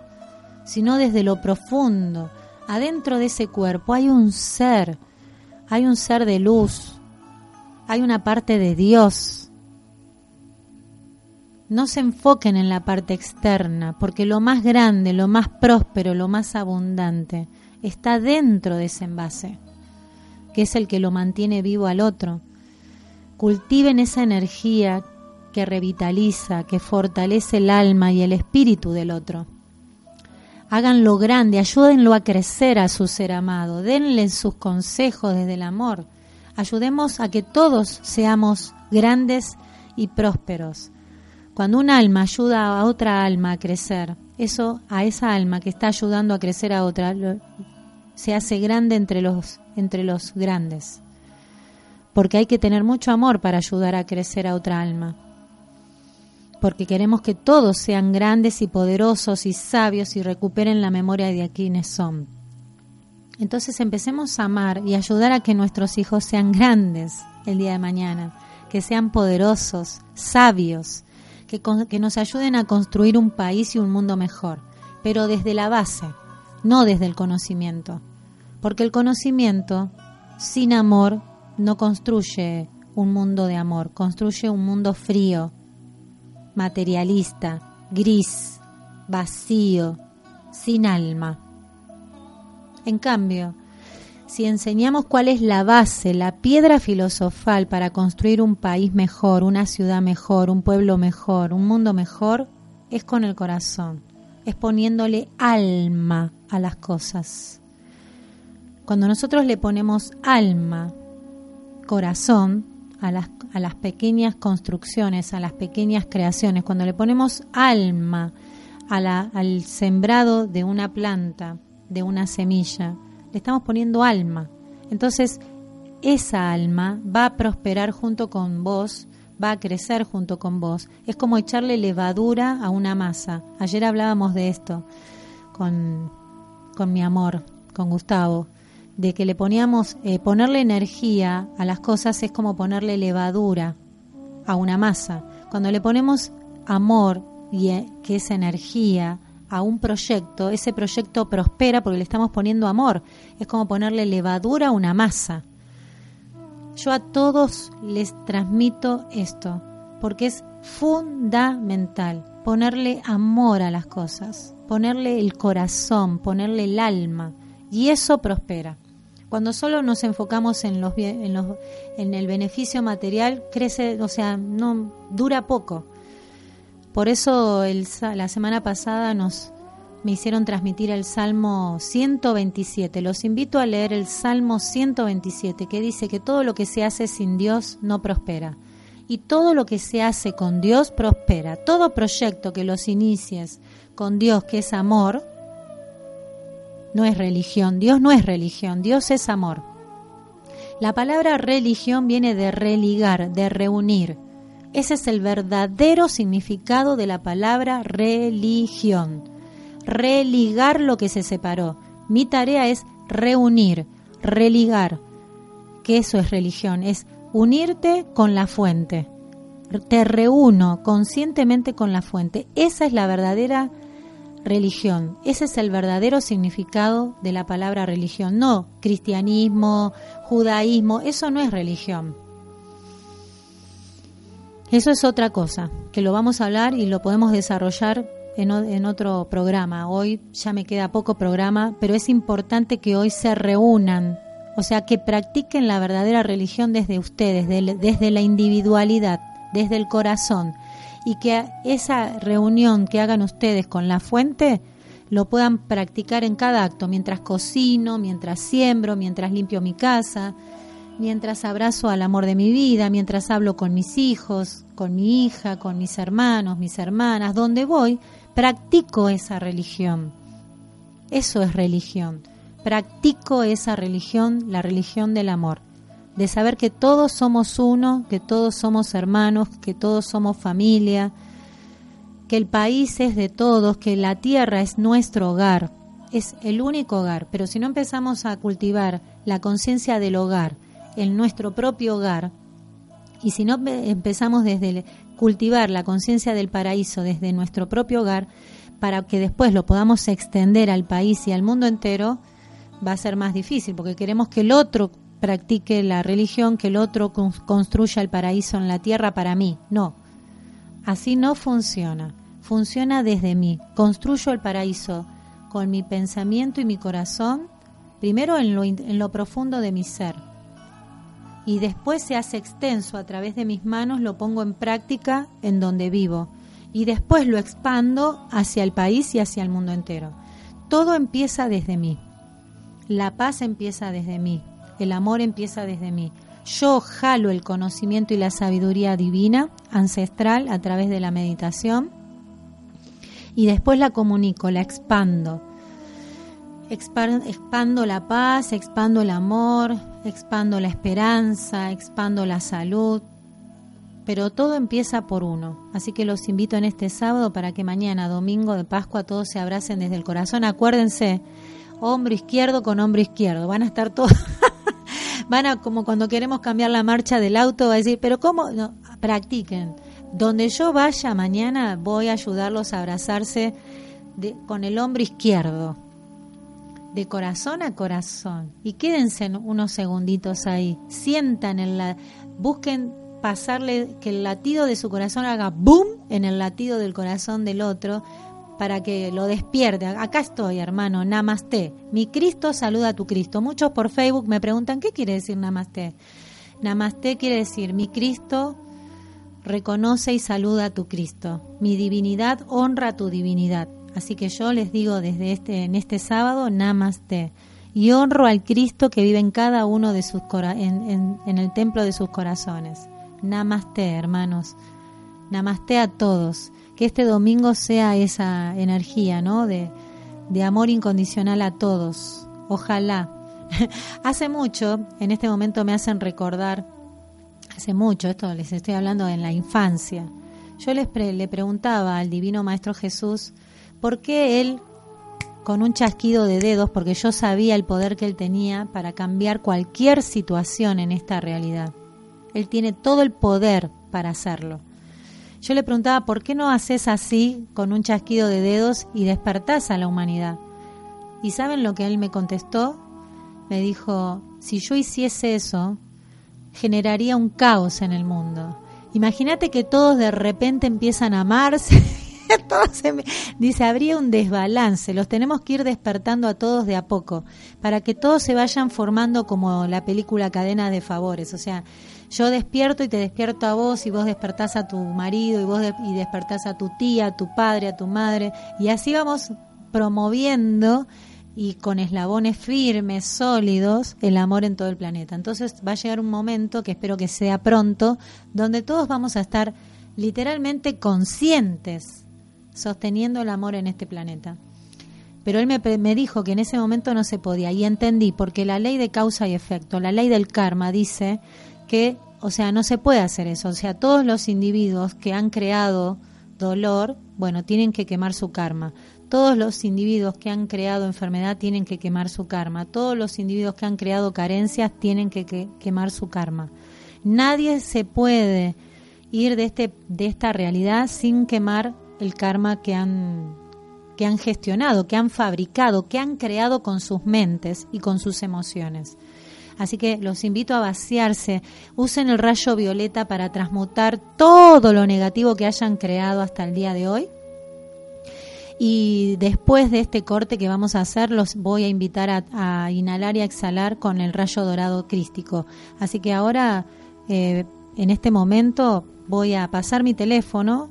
sino desde lo profundo. Adentro de ese cuerpo hay un ser, hay un ser de luz, hay una parte de Dios. No se enfoquen en la parte externa, porque lo más grande, lo más próspero, lo más abundante está dentro de ese envase, que es el que lo mantiene vivo al otro. Cultiven esa energía que revitaliza, que fortalece el alma y el espíritu del otro. Háganlo grande, ayúdenlo a crecer a su ser amado, denle sus consejos desde el amor. Ayudemos a que todos seamos grandes y prósperos. Cuando un alma ayuda a otra alma a crecer, eso a esa alma que está ayudando a crecer a otra se hace grande entre los entre los grandes. Porque hay que tener mucho amor para ayudar a crecer a otra alma porque queremos que todos sean grandes y poderosos y sabios y recuperen la memoria de quienes son. Entonces empecemos a amar y ayudar a que nuestros hijos sean grandes el día de mañana, que sean poderosos, sabios, que, que nos ayuden a construir un país y un mundo mejor, pero desde la base, no desde el conocimiento, porque el conocimiento sin amor no construye un mundo de amor, construye un mundo frío, materialista, gris, vacío, sin alma. En cambio, si enseñamos cuál es la base, la piedra filosofal para construir un país mejor, una ciudad mejor, un pueblo mejor, un mundo mejor, es con el corazón, es poniéndole alma a las cosas. Cuando nosotros le ponemos alma, corazón, a las, a las pequeñas construcciones, a las pequeñas creaciones, cuando le ponemos alma al sembrado de una planta, de una semilla, le estamos poniendo alma. Entonces, esa alma va a prosperar junto con vos, va a crecer junto con vos. Es como echarle levadura a una masa. Ayer hablábamos de esto con, con mi amor, con Gustavo de que le poníamos, eh, ponerle energía a las cosas es como ponerle levadura a una masa. Cuando le ponemos amor, y, eh, que es energía, a un proyecto, ese proyecto prospera porque le estamos poniendo amor. Es como ponerle levadura a una masa. Yo a todos les transmito esto, porque es fundamental ponerle amor a las cosas, ponerle el corazón, ponerle el alma, y eso prospera. Cuando solo nos enfocamos en, los, en, el beneficio material, crece, o sea, no dura poco. Por eso la semana pasada nos me hicieron transmitir el Salmo 127. Los invito a leer el Salmo 127, que dice que todo lo que se hace sin Dios no prospera. Y todo lo que se hace con Dios prospera. Todo proyecto que los inicies con Dios, que es amor, no es religión, Dios no es religión, Dios es amor. La palabra religión viene de religar, de reunir. Ese es el verdadero significado de la palabra religión. Religar lo que se separó. Mi tarea es reunir, religar. Que eso es religión, es unirte con la fuente. Te reúno conscientemente con la fuente. Esa es la verdadera religión. Ese es el verdadero significado de la palabra religión. No cristianismo, judaísmo, eso no es religión. Eso es otra cosa, que lo vamos a hablar y lo podemos desarrollar en, en, otro programa. Hoy ya me queda poco programa, pero es importante que hoy se reúnan, o sea, que practiquen la verdadera religión desde ustedes, desde la individualidad, desde el corazón, y que esa reunión que hagan ustedes con la fuente lo puedan practicar en cada acto, mientras cocino, mientras siembro, mientras limpio mi casa, mientras abrazo al amor de mi vida, mientras hablo con mis hijos, con mi hija, con mis hermanos, mis hermanas, donde voy, practico esa religión. Eso es religión. Practico esa religión, la religión del amor de saber que todos somos uno, que todos somos hermanos, que todos somos familia, que el país es de todos, que la tierra es nuestro hogar, es el único hogar, pero si no empezamos a cultivar la conciencia del hogar, en nuestro propio hogar, y si no empezamos desde cultivar la conciencia del paraíso desde nuestro propio hogar, para que después lo podamos extender al país y al mundo entero, va a ser más difícil, porque queremos que el otro practique la religión, que el otro construya el paraíso en la tierra para mí. No, así no funciona. Funciona desde mí. Construyo el paraíso con mi pensamiento y mi corazón, primero en lo, en lo profundo de mi ser. Y después se hace extenso a través de mis manos, lo pongo en práctica en donde vivo. Y después lo expando hacia el país y hacia el mundo entero. Todo empieza desde mí. La paz empieza desde mí el amor empieza desde mí. Yo jalo el conocimiento y la sabiduría divina, ancestral, a través de la meditación y después la comunico, la expando. Expando la paz, expando el amor, expando la esperanza, expando la salud, pero todo empieza por uno. Así que los invito en este sábado para que mañana, domingo de Pascua, todos se abracen desde el corazón. Acuérdense, hombro izquierdo con hombro izquierdo. Van a estar todos van a, como cuando queremos cambiar la marcha del auto, va a decir, pero ¿cómo? No, practiquen. Donde yo vaya mañana, voy a ayudarlos a abrazarse con el hombro izquierdo. De corazón a corazón. Y quédense unos segunditos ahí. Sientan en la. Busquen pasarle que el latido de su corazón haga boom en el latido del corazón del otro para que lo despierte. Acá estoy, hermano, namaste. Mi Cristo saluda a tu Cristo. Muchos por Facebook me preguntan, ¿qué quiere decir namaste? Namaste quiere decir, mi Cristo reconoce y saluda a tu Cristo. Mi divinidad honra tu divinidad. Así que yo les digo desde este en este sábado namaste y honro al Cristo que vive en cada uno de sus en, el templo de sus corazones. Namaste, hermanos. Namaste a todos. Que este domingo sea esa energía, ¿no? De, de amor incondicional a todos. Ojalá. hace mucho, en este momento me hacen recordar, hace mucho, esto les estoy hablando en la infancia. Yo les le preguntaba al Divino Maestro Jesús por qué él, con un chasquido de dedos, porque yo sabía el poder que él tenía para cambiar cualquier situación en esta realidad. Él tiene todo el poder para hacerlo. Yo le preguntaba, ¿por qué no haces así con un chasquido de dedos y despertás a la humanidad? ¿Y saben lo que él me contestó? Me dijo, si yo hiciese eso, generaría un caos en el mundo. Imagínate que todos de repente empiezan a amarse. dice, habría un desbalance. Los tenemos que ir despertando a todos de a poco, para que todos se vayan formando como la película Cadena de Favores. O sea, yo despierto y te despierto a vos y vos despertás a tu marido y vos y despertás a tu tía, a tu padre, a tu madre y así vamos promoviendo y con eslabones firmes, sólidos, el amor en todo el planeta. Entonces va a llegar un momento, que espero que sea pronto, donde todos vamos a estar literalmente conscientes, sosteniendo el amor en este planeta. Pero él me, me, dijo que en ese momento no se podía y entendí, porque la ley de causa y efecto, la ley del karma dice que, o sea, no se puede hacer eso. O sea, todos los individuos que han creado dolor, bueno, tienen que quemar su karma. Todos los individuos que han creado enfermedad tienen que quemar su karma. Todos los individuos que han creado carencias tienen que, que quemar su karma. Nadie se puede ir de, este, de esta realidad sin quemar el karma que han, que han gestionado, que han fabricado, que han creado con sus mentes y con sus emociones. Así que los invito a vaciarse. Usen el rayo violeta para transmutar todo lo negativo que hayan creado hasta el día de hoy. Y después de este corte que vamos a hacer, los voy a invitar a, inhalar y a exhalar con el rayo dorado crístico. Así que ahora, eh, en este momento, voy a pasar mi teléfono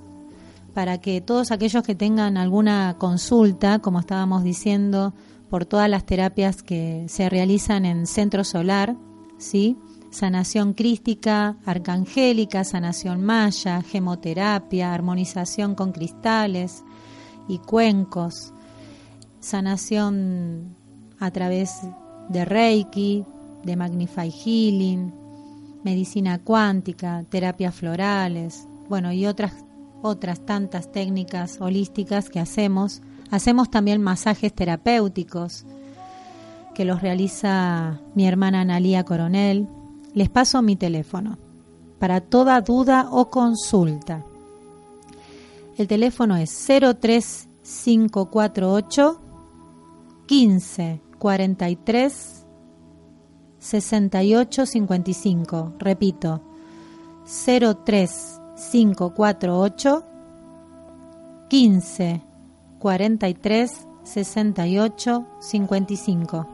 para que todos aquellos que tengan alguna consulta, como estábamos diciendo, por todas las terapias que se realizan en Centro Solar, ¿sí? Sanación crística, arcangélica, sanación maya, gemoterapia, armonización con cristales y cuencos, sanación a través de Reiki, de Magnify Healing, medicina cuántica, terapias florales, bueno, y otras otras tantas técnicas holísticas que hacemos. Hacemos también masajes terapéuticos que los realiza mi hermana Analía Coronel. Les paso mi teléfono para toda duda o consulta. El teléfono es 03548 1543 6855. Repito, 03 548 15 43 68 55.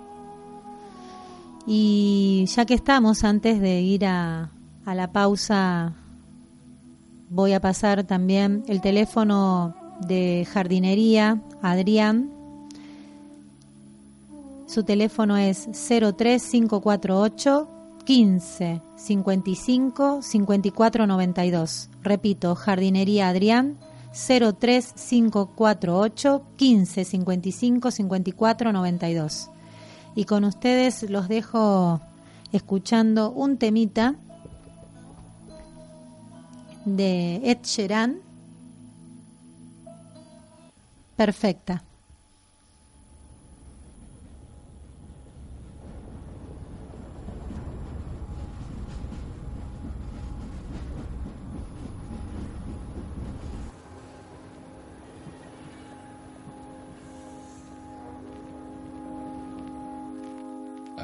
Y ya que estamos, antes de ir a, a la pausa, voy a pasar también el teléfono de jardinería, Adrián. Su teléfono es 03548 15 55 54 92. Repito, jardinería Adrián 03548 15 55 54 92. Y con ustedes los dejo escuchando un temita de Ed. Perfecta.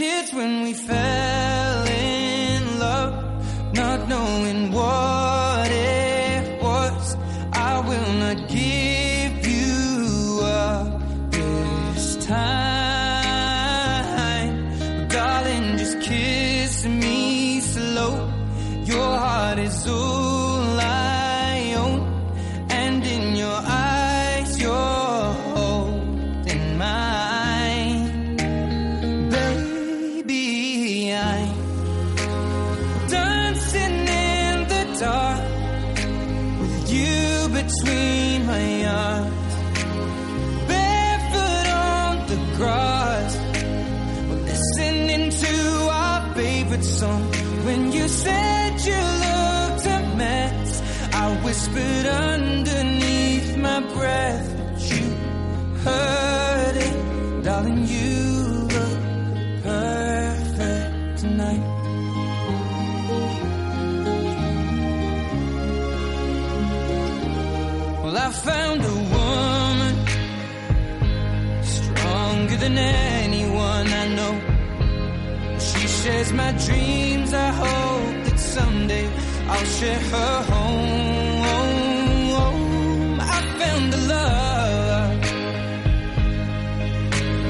Kids when we fell share her home. I found a love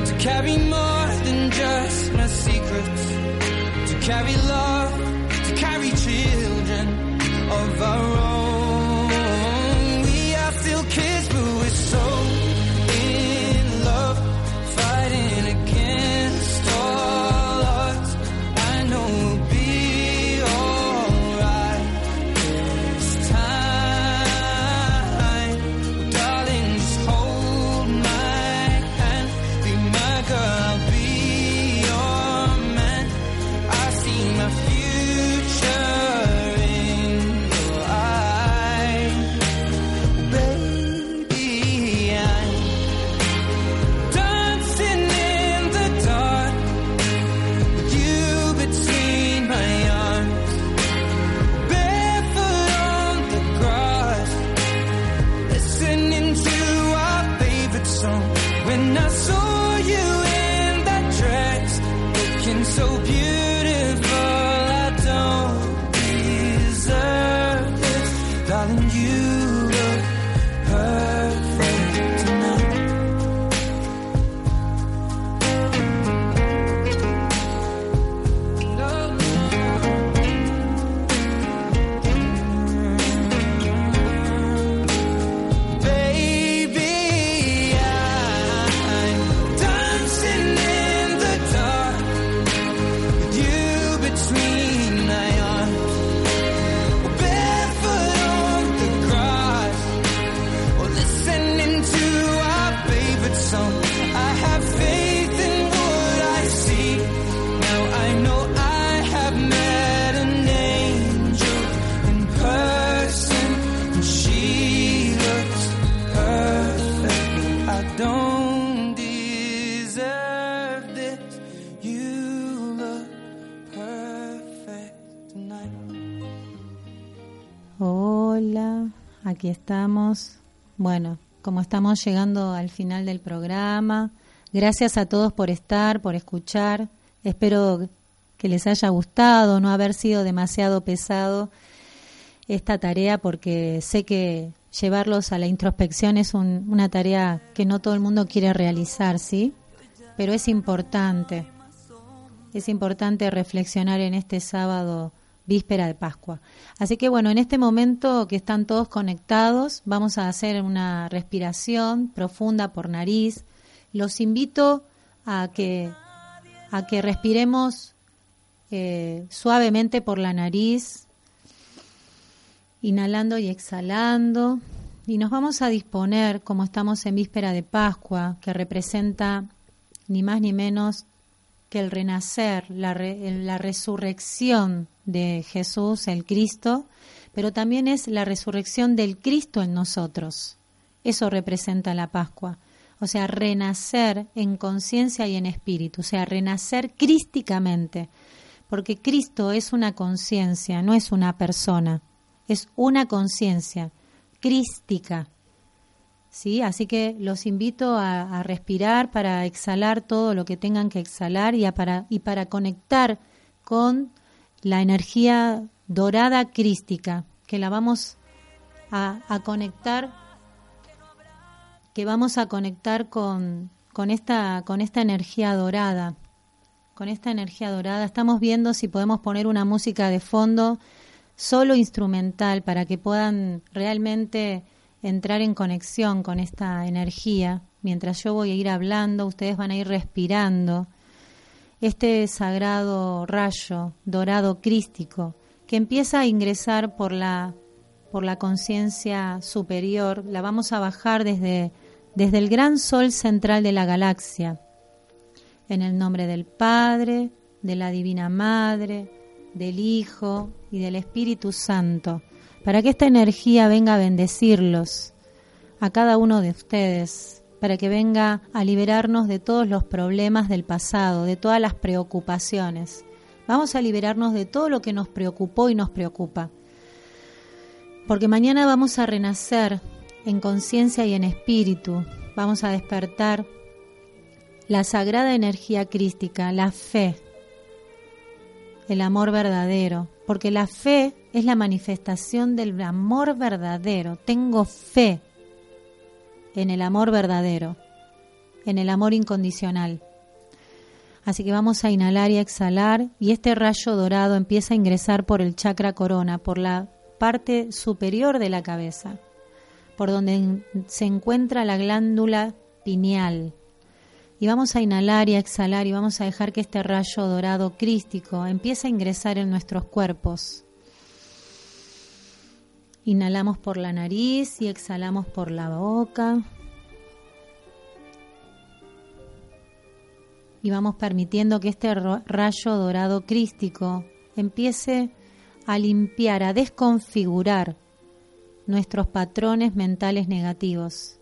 to carry more than just my secrets, to carry aquí estamos. Bueno, como estamos llegando al final del programa, gracias a todos por estar, por escuchar. Espero que les haya gustado, no haber sido demasiado pesado esta tarea, porque sé que llevarlos a la introspección es un- una tarea que no todo el mundo quiere realizar, ¿sí? Pero es importante. Es importante reflexionar en este sábado víspera de Pascua. Así que bueno, en este momento que están todos conectados, vamos a hacer una respiración profunda por nariz. Los invito a que, a que respiremos eh, suavemente por la nariz, inhalando y exhalando. Y nos vamos a disponer, como estamos en víspera de Pascua, que representa ni más ni menos que el renacer, la, la resurrección de Jesús, el Cristo, pero también es la resurrección del Cristo en nosotros. Eso representa la Pascua. O sea, renacer en conciencia y en espíritu, o sea, renacer crísticamente, porque Cristo es una conciencia, no es una persona, es una conciencia crística. ¿Sí? Así que los invito a, respirar para exhalar todo lo que tengan que exhalar y, para, y para conectar con la energía dorada crística, que la vamos a, a conectar que vamos a conectar con, con, esta, con esta energía dorada. Con esta energía dorada estamos viendo si podemos poner una música de fondo solo instrumental para que puedan realmente entrar en conexión con esta energía. Mientras yo voy a ir hablando, ustedes van a ir respirando este sagrado rayo dorado crístico que empieza a ingresar por la por la conciencia superior, la vamos a bajar desde, desde el gran sol central de la galaxia, en el nombre del Padre, de la Divina Madre, del Hijo y del Espíritu Santo, para que esta energía venga a bendecirlos, a cada uno de ustedes, para que venga a liberarnos de todos los problemas del pasado, de todas las preocupaciones. Vamos a liberarnos de todo lo que nos preocupó y nos preocupa. Porque mañana vamos a renacer en conciencia y en espíritu, vamos a despertar la sagrada energía crística, la fe, el amor verdadero, porque la fe es la manifestación del amor verdadero. Tengo fe en el amor verdadero, en el amor incondicional. Así que vamos a inhalar y exhalar y este rayo dorado empieza a ingresar por el chakra corona, por la parte superior de la cabeza, por donde se encuentra la glándula pineal. Y vamos a inhalar y a exhalar y vamos a dejar que este rayo dorado crístico empiece a ingresar en nuestros cuerpos. Inhalamos por la nariz y exhalamos por la boca. Y vamos permitiendo que este rayo dorado crístico empiece a limpiar, a desconfigurar nuestros patrones mentales negativos.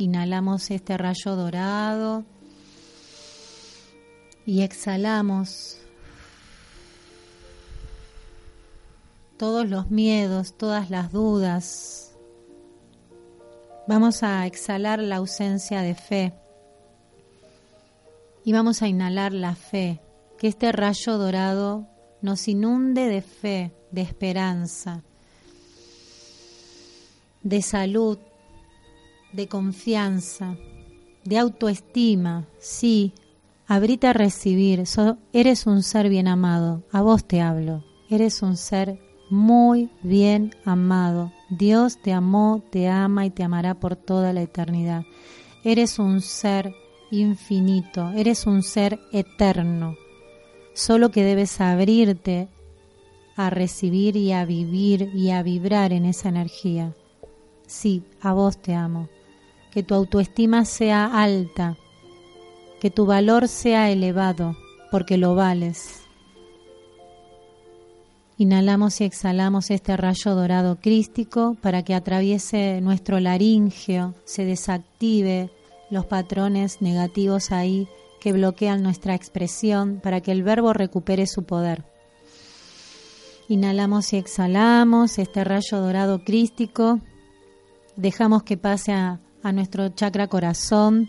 Inhalamos este rayo dorado y exhalamos todos los miedos, todas las dudas. Vamos a exhalar la ausencia de fe y vamos a inhalar la fe, que este rayo dorado nos inunde de fe, de esperanza, de salud, de confianza, de autoestima. Sí, abrite a recibir. eres un ser bien amado. A vos te hablo. Eres un ser muy bien amado. Dios te amó, te ama y te amará por toda la eternidad. Eres un ser infinito. Eres un ser eterno solo que debes abrirte a recibir y a vivir y a vibrar en esa energía. Sí, a vos te amo. Que tu autoestima sea alta, que tu valor sea elevado, porque lo vales. Inhalamos y exhalamos este rayo dorado crístico para que atraviese nuestro laringeo, se desactive los patrones negativos ahí que bloquean nuestra expresión para que el verbo recupere su poder. Inhalamos y exhalamos este rayo dorado crístico. Dejamos que pase a, nuestro chakra corazón,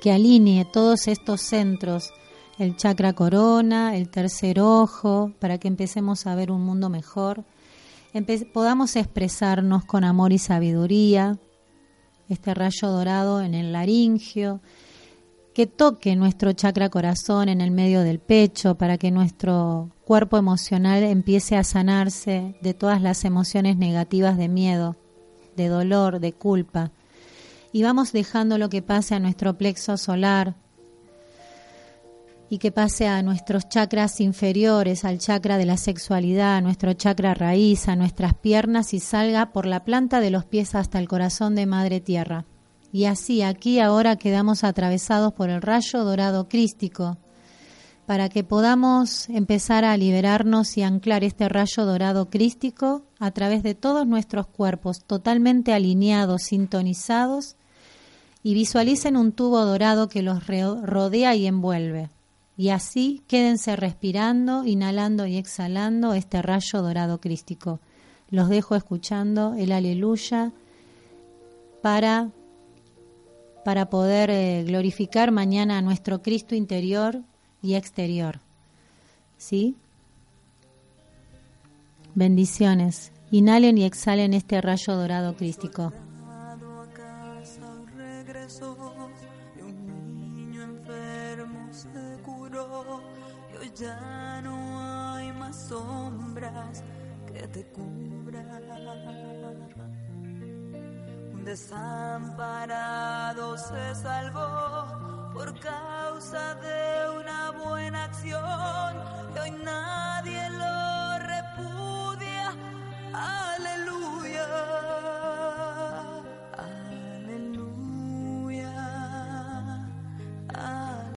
que alinee todos estos centros, el chakra corona, el tercer ojo, para que empecemos a ver un mundo mejor. podamos expresarnos con amor y sabiduría. Este rayo dorado en el laringio, que toque nuestro chakra corazón en el medio del pecho para que nuestro cuerpo emocional empiece a sanarse de todas las emociones negativas de miedo, de dolor, de culpa. Y vamos dejando lo que pase a nuestro plexo solar y que pase a nuestros chakras inferiores, al chakra de la sexualidad, a nuestro chakra raíz, a nuestras piernas y salga por la planta de los pies hasta el corazón de Madre Tierra. Y así aquí ahora quedamos atravesados por el rayo dorado crístico para que podamos empezar a liberarnos y anclar este rayo dorado crístico a través de todos nuestros cuerpos, totalmente alineados, sintonizados, y visualicen un tubo dorado que los rodea y envuelve. Y así quédense respirando, inhalando y exhalando este rayo dorado crístico. Los dejo escuchando el aleluya para, para poder eh, glorificar mañana a nuestro Cristo interior y exterior. ¿Sí? Bendiciones. Inhalen y exhalen este rayo dorado crístico. ya no hay más sombras que te cubran. Un desamparado se salvó por causa de una buena acción que hoy nadie lo repudia. Aleluya.